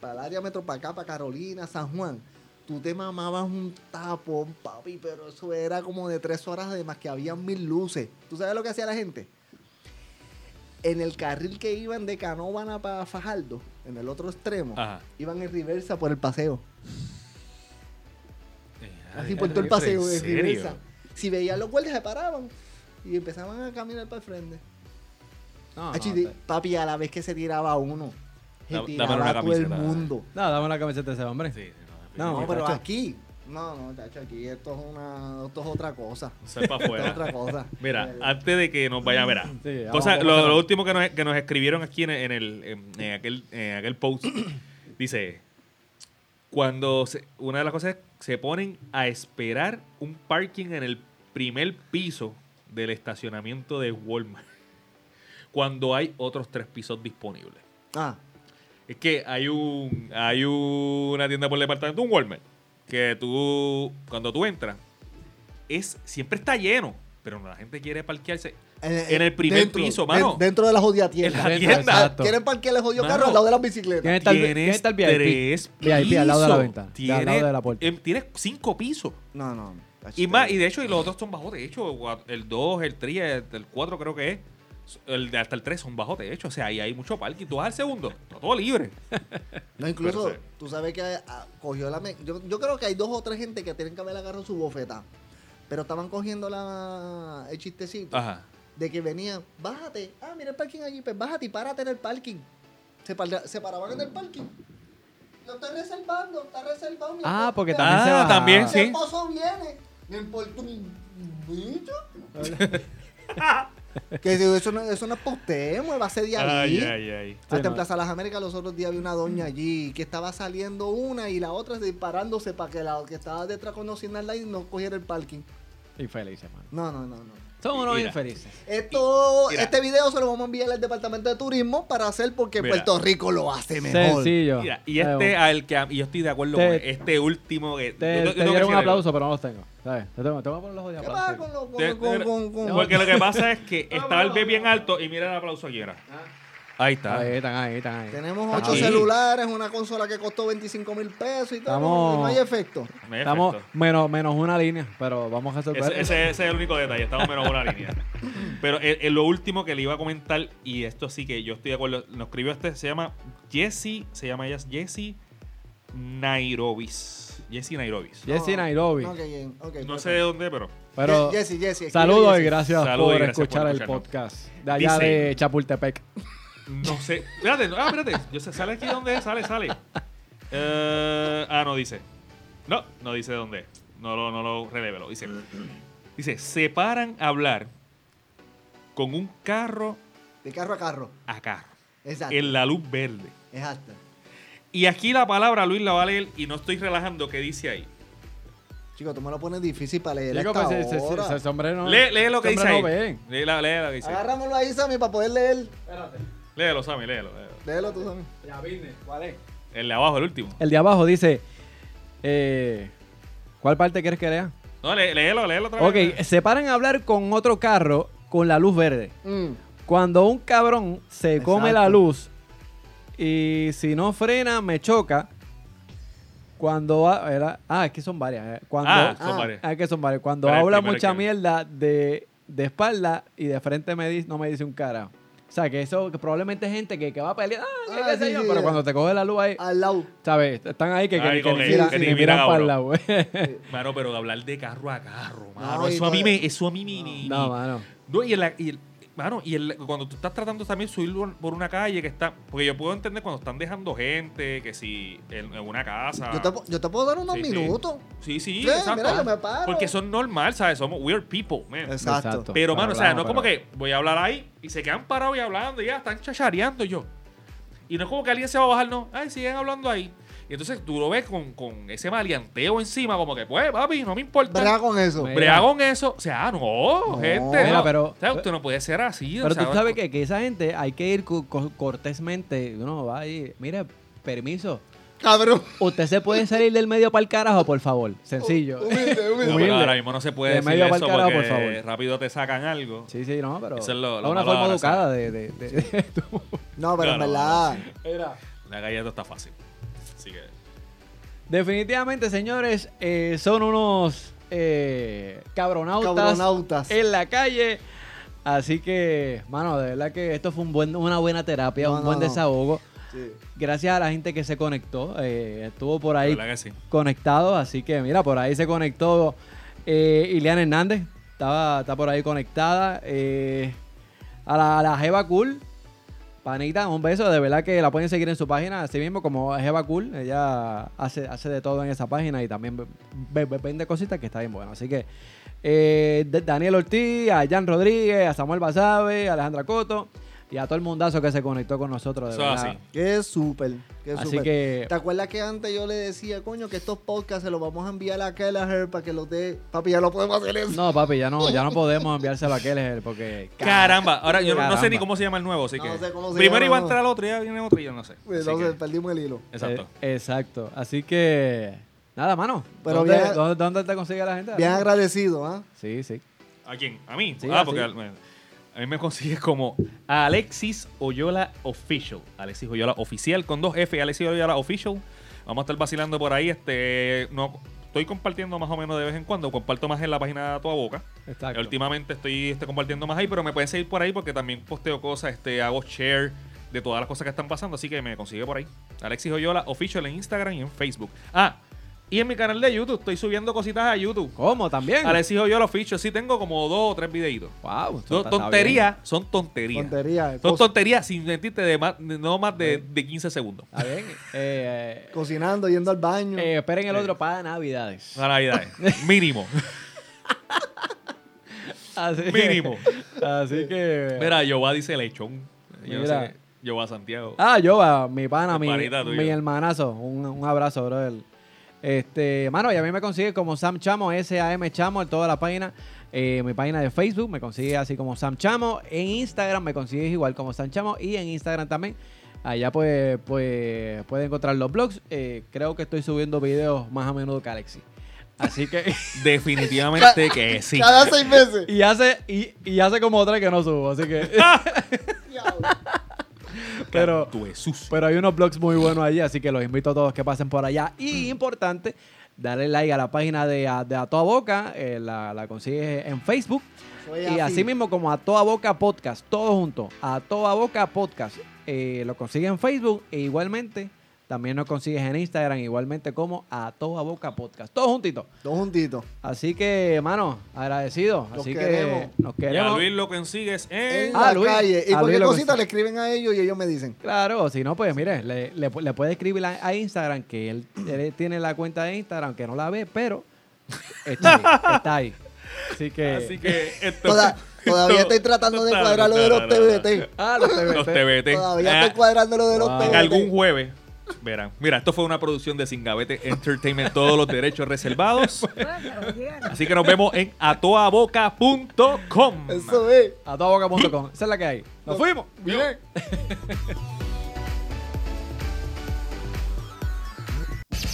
S6: para el área metro, para acá, para Carolina, San Juan, tú te mamabas un tapón, papi, pero eso era como de tres horas de más que habían mil luces. ¿Tú sabes lo que hacía la gente? En el carril que iban de Canóvana para Fajardo, en el otro extremo,
S4: Ajá.
S6: iban en reversa por el paseo. Así por todo el paseo de
S4: ¿En
S6: reversa. Si veían los guardias se paraban y empezaban a caminar para el frente.
S5: No,
S6: papi, a la vez que se tiraba uno, se tiraba
S4: dame una
S6: a todo el mundo.
S5: no, dame la camiseta de ese hombre.
S4: Sí, sí,
S5: No,
S6: No, pero
S5: tacho.
S6: aquí, no, no, tacho, aquí esto es una, esto es otra cosa. Esto es otra cosa.
S4: Mira, antes de que nos vaya.
S5: Sí,
S4: Cosa-
S5: vamos,
S4: lo, último que nos, que nos escribieron aquí en, en el, en, en aquel, en aquel post dice: Cuando se- una de las cosas es se ponen a esperar un parking en el primer piso del estacionamiento de Walmart cuando hay otros tres pisos disponibles.
S6: Ah,
S4: Es que hay un hay una tienda por departamento, un Walmart, que tú cuando tú entras es siempre está lleno, pero la gente quiere parquearse en el primer piso, mano.
S6: den- dentro de la jodida tienda.
S4: En la tienda.
S5: exacto.
S6: ¿Quieren parquear el jodido
S4: Mano.
S6: carro al lado de las bicicletas?
S5: ¿Quién está el,
S4: Tienes
S5: el VIP?
S4: tres
S5: VIP al lado de la
S4: pisos.
S5: ventana, de
S4: Tienes,
S5: al lado de la puerta.
S4: em, tienes cinco pisos.
S6: No, no.
S4: Y más, y de hecho, y los otros son bajo techo. gua- El 2, el 3, el, el 4 creo que es. El de hasta el 3 son bajo techo. O sea, ahí hay mucho parking. Tú vas al segundo, está todo libre.
S6: No, incluso,
S4: Pero
S6: tú sabes que ah, cogió la... me- Yo, yo creo que hay dos o tres gente que tienen que haber agarrado su bofeta. Pero estaban cogiendo la, el chistecito
S4: Ajá.
S6: de que venían, bájate, ah, mira el parking allí, pues bájate y párate en el parking. Se, par- se paraban en el parking. Lo estoy reservando, está reservado. mi
S5: Ah, porque también se
S4: Ah, también,
S6: Mi
S4: sí.
S6: esposo viene. Me importa un bicho. que si eso no, eso no es para usted, muévase de ahí.
S4: Ay, ay, ay.
S6: Hasta
S5: Sí, no.
S6: en Plaza Las Américas los otros días había una doña allí que estaba saliendo una y la otra disparándose para que la que estaba detrás con Signal Line no cogiera el parking.
S5: Infelices, mano.
S6: No, no, no, no.
S5: Son unos infelices.
S6: Esto,
S4: Mira.
S6: este video se lo vamos a enviar al departamento de turismo para hacer porque
S4: Mira.
S6: Puerto Rico lo hace mejor.
S5: Sencillo.
S4: Mira, y este al que y yo estoy de acuerdo
S5: Te-
S4: con este último que
S5: Te,
S4: yo- yo
S5: te
S4: tengo que
S5: dieron un
S4: algo.
S5: aplauso, pero no los tengo. ¿Sabes? Te tengo, te voy a poner los ojos de
S6: ¿Qué pasa con, lo- con, con- con- con-
S4: Porque lo que pasa es que estaba el B bien alto y mira el aplauso aquí era. Ahí está.
S5: Ahí están, ahí están, ahí.
S6: Tenemos ocho
S5: ahí.
S6: celulares, una consola que costó 25 mil pesos y todo.
S5: Estamos-
S6: no hay efecto.
S4: No hay
S5: Estamos
S4: efecto.
S5: menos, menos una línea, pero vamos a resolver.
S4: Ese, ese- ese es el único detalle, estamos menos una línea. Pero eh, eh, lo último que le iba a comentar, y esto sí que yo estoy de acuerdo, nos escribió este, se llama Jessie, se llama ella Jessie Nairobis. Jessie Nairobis.
S5: Jesse
S6: No,
S5: Nairobi.
S6: ok, bien, ok,
S4: No
S6: perfecto.
S4: sé de dónde, pero
S5: Pero
S6: Ye- Jesse, Jesse, escribe
S5: saludos
S6: Jesse.
S5: y gracias
S4: Saludos
S5: por
S4: y gracias por
S5: escuchar el
S4: escucharnos.
S5: podcast de allá
S4: Dice-
S5: de Chapultepec.
S4: No sé. Espérate, no, ah, espérate. Yo sé, sale aquí dónde es, sale, sale. Eh, ah, no dice. No, no dice dónde. es. No lo, no lo relevelo. Dice. Dice, se paran a hablar con un carro
S6: De carro a carro.
S4: a carro.
S6: Exacto.
S4: En la luz verde.
S6: Exacto.
S4: Y aquí la palabra Luis la va a leer y no estoy relajando que dice ahí.
S6: Chico, tú me lo pones difícil para leer
S5: Chico,
S6: esta
S5: pues, ese- ese- sombrero no-
S4: lee, lee lo que dice ahí.
S5: hombre no ve.
S4: Lee, la- lee lo que dice.
S6: Agárramelo ahí, Sammy, para poder leer.
S4: Léelo, Sammy, léelo, léelo.
S6: Léelo tú, Sammy.
S5: ¿Cuál es?
S4: El de abajo, el último.
S5: El de abajo dice, eh, ¿cuál parte quieres que lea?
S4: No, lé- léelo, léelo otra
S5: Ok,
S4: vez.
S5: se paran a hablar con otro carro con la luz verde.
S6: Mm.
S5: Cuando un cabrón se come la luz y si no frena me choca. Cuando era, ah, es que son varias. eh. Cuando,
S4: Ah, son
S6: Ah.
S4: varias.
S5: ah, es que son varias. Cuando
S4: Pero
S5: habla mucha
S4: que-
S5: mierda de, de espalda y de frente me dice, no me dice un carajo. O sea, que eso que probablemente es gente que, que va a pelear, ah, qué
S6: Ah,
S5: sé
S6: sí,
S5: yo,
S6: sí,
S5: pero
S6: sí.
S5: cuando te coge la luz ahí,
S6: Al lado.
S5: ¿sabes? Están ahí que, que,
S4: Ahí
S5: que
S6: que
S5: ni
S4: ni
S5: miran para el lado, güey.
S4: Mano, pero hablar de carro a carro, mano.
S6: No, y
S4: eso, a mí me, eso a mí me. ni-
S5: No, mano.
S4: No, y, el, y el- mano, y el- cuando tú estás tratando también de subir por- una calle que está. Porque yo puedo entender cuando están dejando gente, que si en, en una casa.
S6: Yo te, yo te puedo dar unos
S4: Sí,
S6: minutos.
S4: Sí, sí,
S6: Sí,
S4: exacto.
S6: mira, yo me paro.
S4: Porque son normal, ¿sabes? Somos weird people, man.
S6: Exacto.
S5: Exacto.
S4: Pero, mano, o sea, no es como que voy a hablar ahí y se quedan parados y hablando y ya están chachareando yo. Y no es como que alguien se va a bajar, no. Ay, siguen hablando ahí. Y entonces tú lo ves con, con ese maleanteo encima, como que, pues, papi, no me importa.
S6: Brega con eso.
S4: Brega con eso. O sea, no,
S6: No.
S4: gente.
S5: Mira,
S4: no.
S5: pero-
S4: O sea, usted no puede ser así. o
S5: Pero
S4: sea,
S5: tú sabes que, que esa gente hay que ir co- co- cortésmente. Uno va ahí, mire, permiso.
S6: Cabrón.
S5: Usted se puede salir del medio para el carajo, por favor. Sencillo.
S6: Humilde,
S4: No,
S6: humilde.
S4: pero
S5: humilde.
S4: ahora mismo no se puede
S5: De
S4: decir
S5: medio
S4: eso
S5: pa'l carajo,
S4: porque
S5: por favor.
S4: rápido te sacan algo.
S5: Sí, sí, no, pero
S4: Eso es lo- lo
S5: una forma educada de, de, de- de-
S6: No, pero en
S4: No, no,
S6: verdad.
S4: La galleta está fácil. Así que...
S5: Definitivamente, señores, eh, son unos eh, cabronautas,
S6: Cabronautas.
S5: en la calle. Así que, mano, de verdad que esto fue un buen, una buena terapia,
S6: No,
S5: un
S6: no,
S5: buen
S6: no.
S5: desahogo.
S6: Sí.
S5: Gracias a la gente que se conectó. eh, estuvo por ahí conectado. Así que mira, por ahí se conectó eh, Iliana Hernández. Estaba, está por ahí conectada. eh, a la, a la Jeva Cool. Panita, un beso. De verdad que la pueden seguir en su página, así mismo como Jeva Cool. Ella hace, hace de todo en esa página y también ve- ve- vende cositas que está bien bueno. Así que eh, Daniel Ortiz, a Jan Rodríguez, a Samuel Basabe, a Alejandra Coto y a todo el mundazo que se conectó con nosotros. De
S4: Eso
S5: verdad.
S4: así.
S6: Qué súper. Qué
S5: Así
S6: súper.
S5: que-
S6: ¿Te acuerdas que antes yo le decía, coño, que estos podcasts se los vamos a enviar a Kelleher para que los dé? Papi, ya no podemos hacer eso.
S5: No, papi, ya no, ya no podemos enviárselo a Keller porque.
S4: Caramba, ahora yo no- no sé ni cómo se llama el nuevo, así
S6: No
S4: que.
S6: sé cómo se
S4: primero
S6: llama,
S4: iba a entrar otro, ya viene otro y yo no sé.
S6: Pues, Entonces
S4: que-
S6: perdimos el hilo.
S4: exacto.
S5: Eh, exacto. Así que. Nada, mano.
S6: Pero
S5: ¿Dónde,
S6: bien-
S5: dónde, dónde te consigue la gente?
S6: Bien agradecido, ¿ah?
S5: Sí, sí.
S4: ¿A quién? ¿A mí?
S5: Sí,
S4: ah,
S5: así.
S4: porque bueno, a mí me consigues como Alexis Oyola Official. Alexis Oyola Oficial con dos F. Alexis Oyola Official. Vamos a estar vacilando por ahí. Este, no, estoy compartiendo más o menos de vez en cuando. Comparto más en la página de Toda Boca.
S5: Exacto.
S4: Últimamente estoy este, compartiendo más ahí, pero me pueden seguir por ahí porque también posteo cosas, este, hago share de todas las cosas que están pasando, así que me consigue por ahí. Alexis Oyola Official en Instagram y en Facebook. Ah, y en mi canal de YouTube estoy subiendo cositas a YouTube.
S5: ¿Cómo? ¿También?
S4: Alexis Oyola Official, sí tengo como dos o tres videitos.
S5: Wow.
S4: Son tonterías, son tonterías.
S6: Tontería.
S4: Son
S6: cos-
S4: tonterías sin mentirte de más, no más de, de 15 segundos.
S5: Está bien. Eh,
S6: Cocinando, yendo al baño.
S5: eh, esperen el otro para Navidades.
S4: A Navidad. Mínimo.
S5: Así,
S4: Mínimo.
S5: Así que.
S4: Mira, Yoba dice lechón. Yo
S5: Mira.
S4: no sé. Yoba Santiago.
S5: Ah, yo, ah, mi pana, mi, mi hermanazo. Un, un abrazo, brother. Este, mano, y a mí me consigue como Sam Chamo, S-A-M Chamo en toda la página. Eh, mi página de Facebook me consigue así como Sam Chamo. En Instagram me consigues igual como Sam Chamo. Y en Instagram también. Allá pues, pues puede encontrar los blogs. Eh, creo que estoy subiendo videos más a menudo que Alexi. Así que.
S4: Definitivamente que sí.
S6: Cada seis meses.
S5: y hace, y, y hace como tres que no subo. Así que. pero. Pero hay unos blogs muy buenos allí, así que los invito a todos que pasen por allá. Y importante, darle like a la página de, A- de A Toda Boca, eh, la, la consigues en Facebook.
S6: Soy
S5: Y así mismo como A Toda Boca Podcast, todo junto, A Toda Boca Podcast, eh, lo consigues en Facebook e igualmente también nos consigues en Instagram, igualmente como A Toda Boca Podcast, todo juntito.
S6: Dos juntitos.
S5: Así que, hermano, agradecido.
S6: Los
S5: Así
S6: queremos.
S5: que nos
S4: Y a
S5: queremos.
S4: Luis lo consigues
S6: En
S4: en.
S5: Ah,
S6: la
S5: Luis.
S6: calle. Y
S5: A
S6: cualquier
S5: lo
S6: cosita le escriben a ellos y ellos me dicen.
S5: Claro, si no, pues mire, le, le, le puede escribir a, a Instagram, que él, él tiene la cuenta de Instagram, que no la ve, pero está ahí, está ahí. Así que...
S4: Así que esto.
S6: Toda- todavía
S4: esto-
S6: estoy tratando de
S4: no,
S6: cuadrar lo de los. TBT.
S5: Ah, los TBT.
S4: Los TBT.
S6: Todavía
S4: Ah,
S6: estoy cuadrando lo de los
S5: Wow.
S6: TBT.
S4: En algún jueves. Verán. Mira, esto fue una producción de Singavete Entertainment, todos los derechos reservados. Así que nos vemos en atoaboca.com.
S6: Eso es.
S5: A todaboca.com. Esa es la que hay. ¡Nos fuimos!
S6: Bien.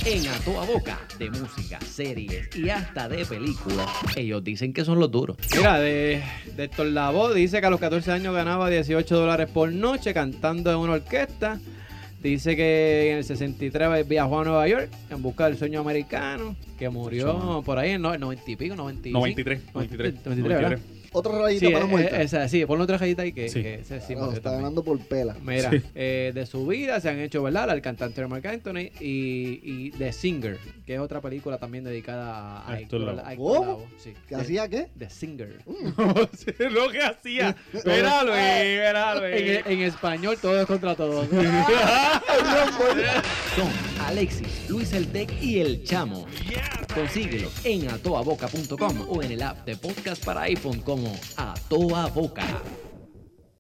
S8: En A Toda Boca, de música, series y hasta de películas, ellos dicen que son los duros.
S5: Mira, de, de Héctor Lavoe dice que a los 14 años ganaba 18 dólares por noche cantando en una orquesta. Dice que en el 63 viajó a Nueva York en busca del sueño americano, que murió por ahí en no- 90 y pico, 95.
S4: 93, 93,
S5: 93, ¿verdad?
S6: Otra rayita
S5: Sí,
S6: para
S5: eh,
S6: muerta.
S5: eh, esa, sí, ponle otra rayita ahí que,
S4: Sí.
S5: que ese sí
S6: No,
S5: murió
S6: está
S5: también.
S6: ganando por pela.
S5: Mira, eh, de su vida se han hecho, ¿verdad? El cantante Mark Anthony y, y The Singer, que es otra película también dedicada a, a
S4: Héctor
S5: Héctor
S4: Lavoe.
S5: a Héctor
S6: ¿Cómo?
S5: Lavoe, sí.
S6: ¿Qué
S5: The-
S6: hacía qué?
S5: The Singer.
S4: lo que hacía.
S5: En, en español todo es contra todos.
S8: Son Alexis, Luis el Tec y el Chamo. Consíguelo en atoaboca.com o en el app de podcast para iPhone como A Toda Boca.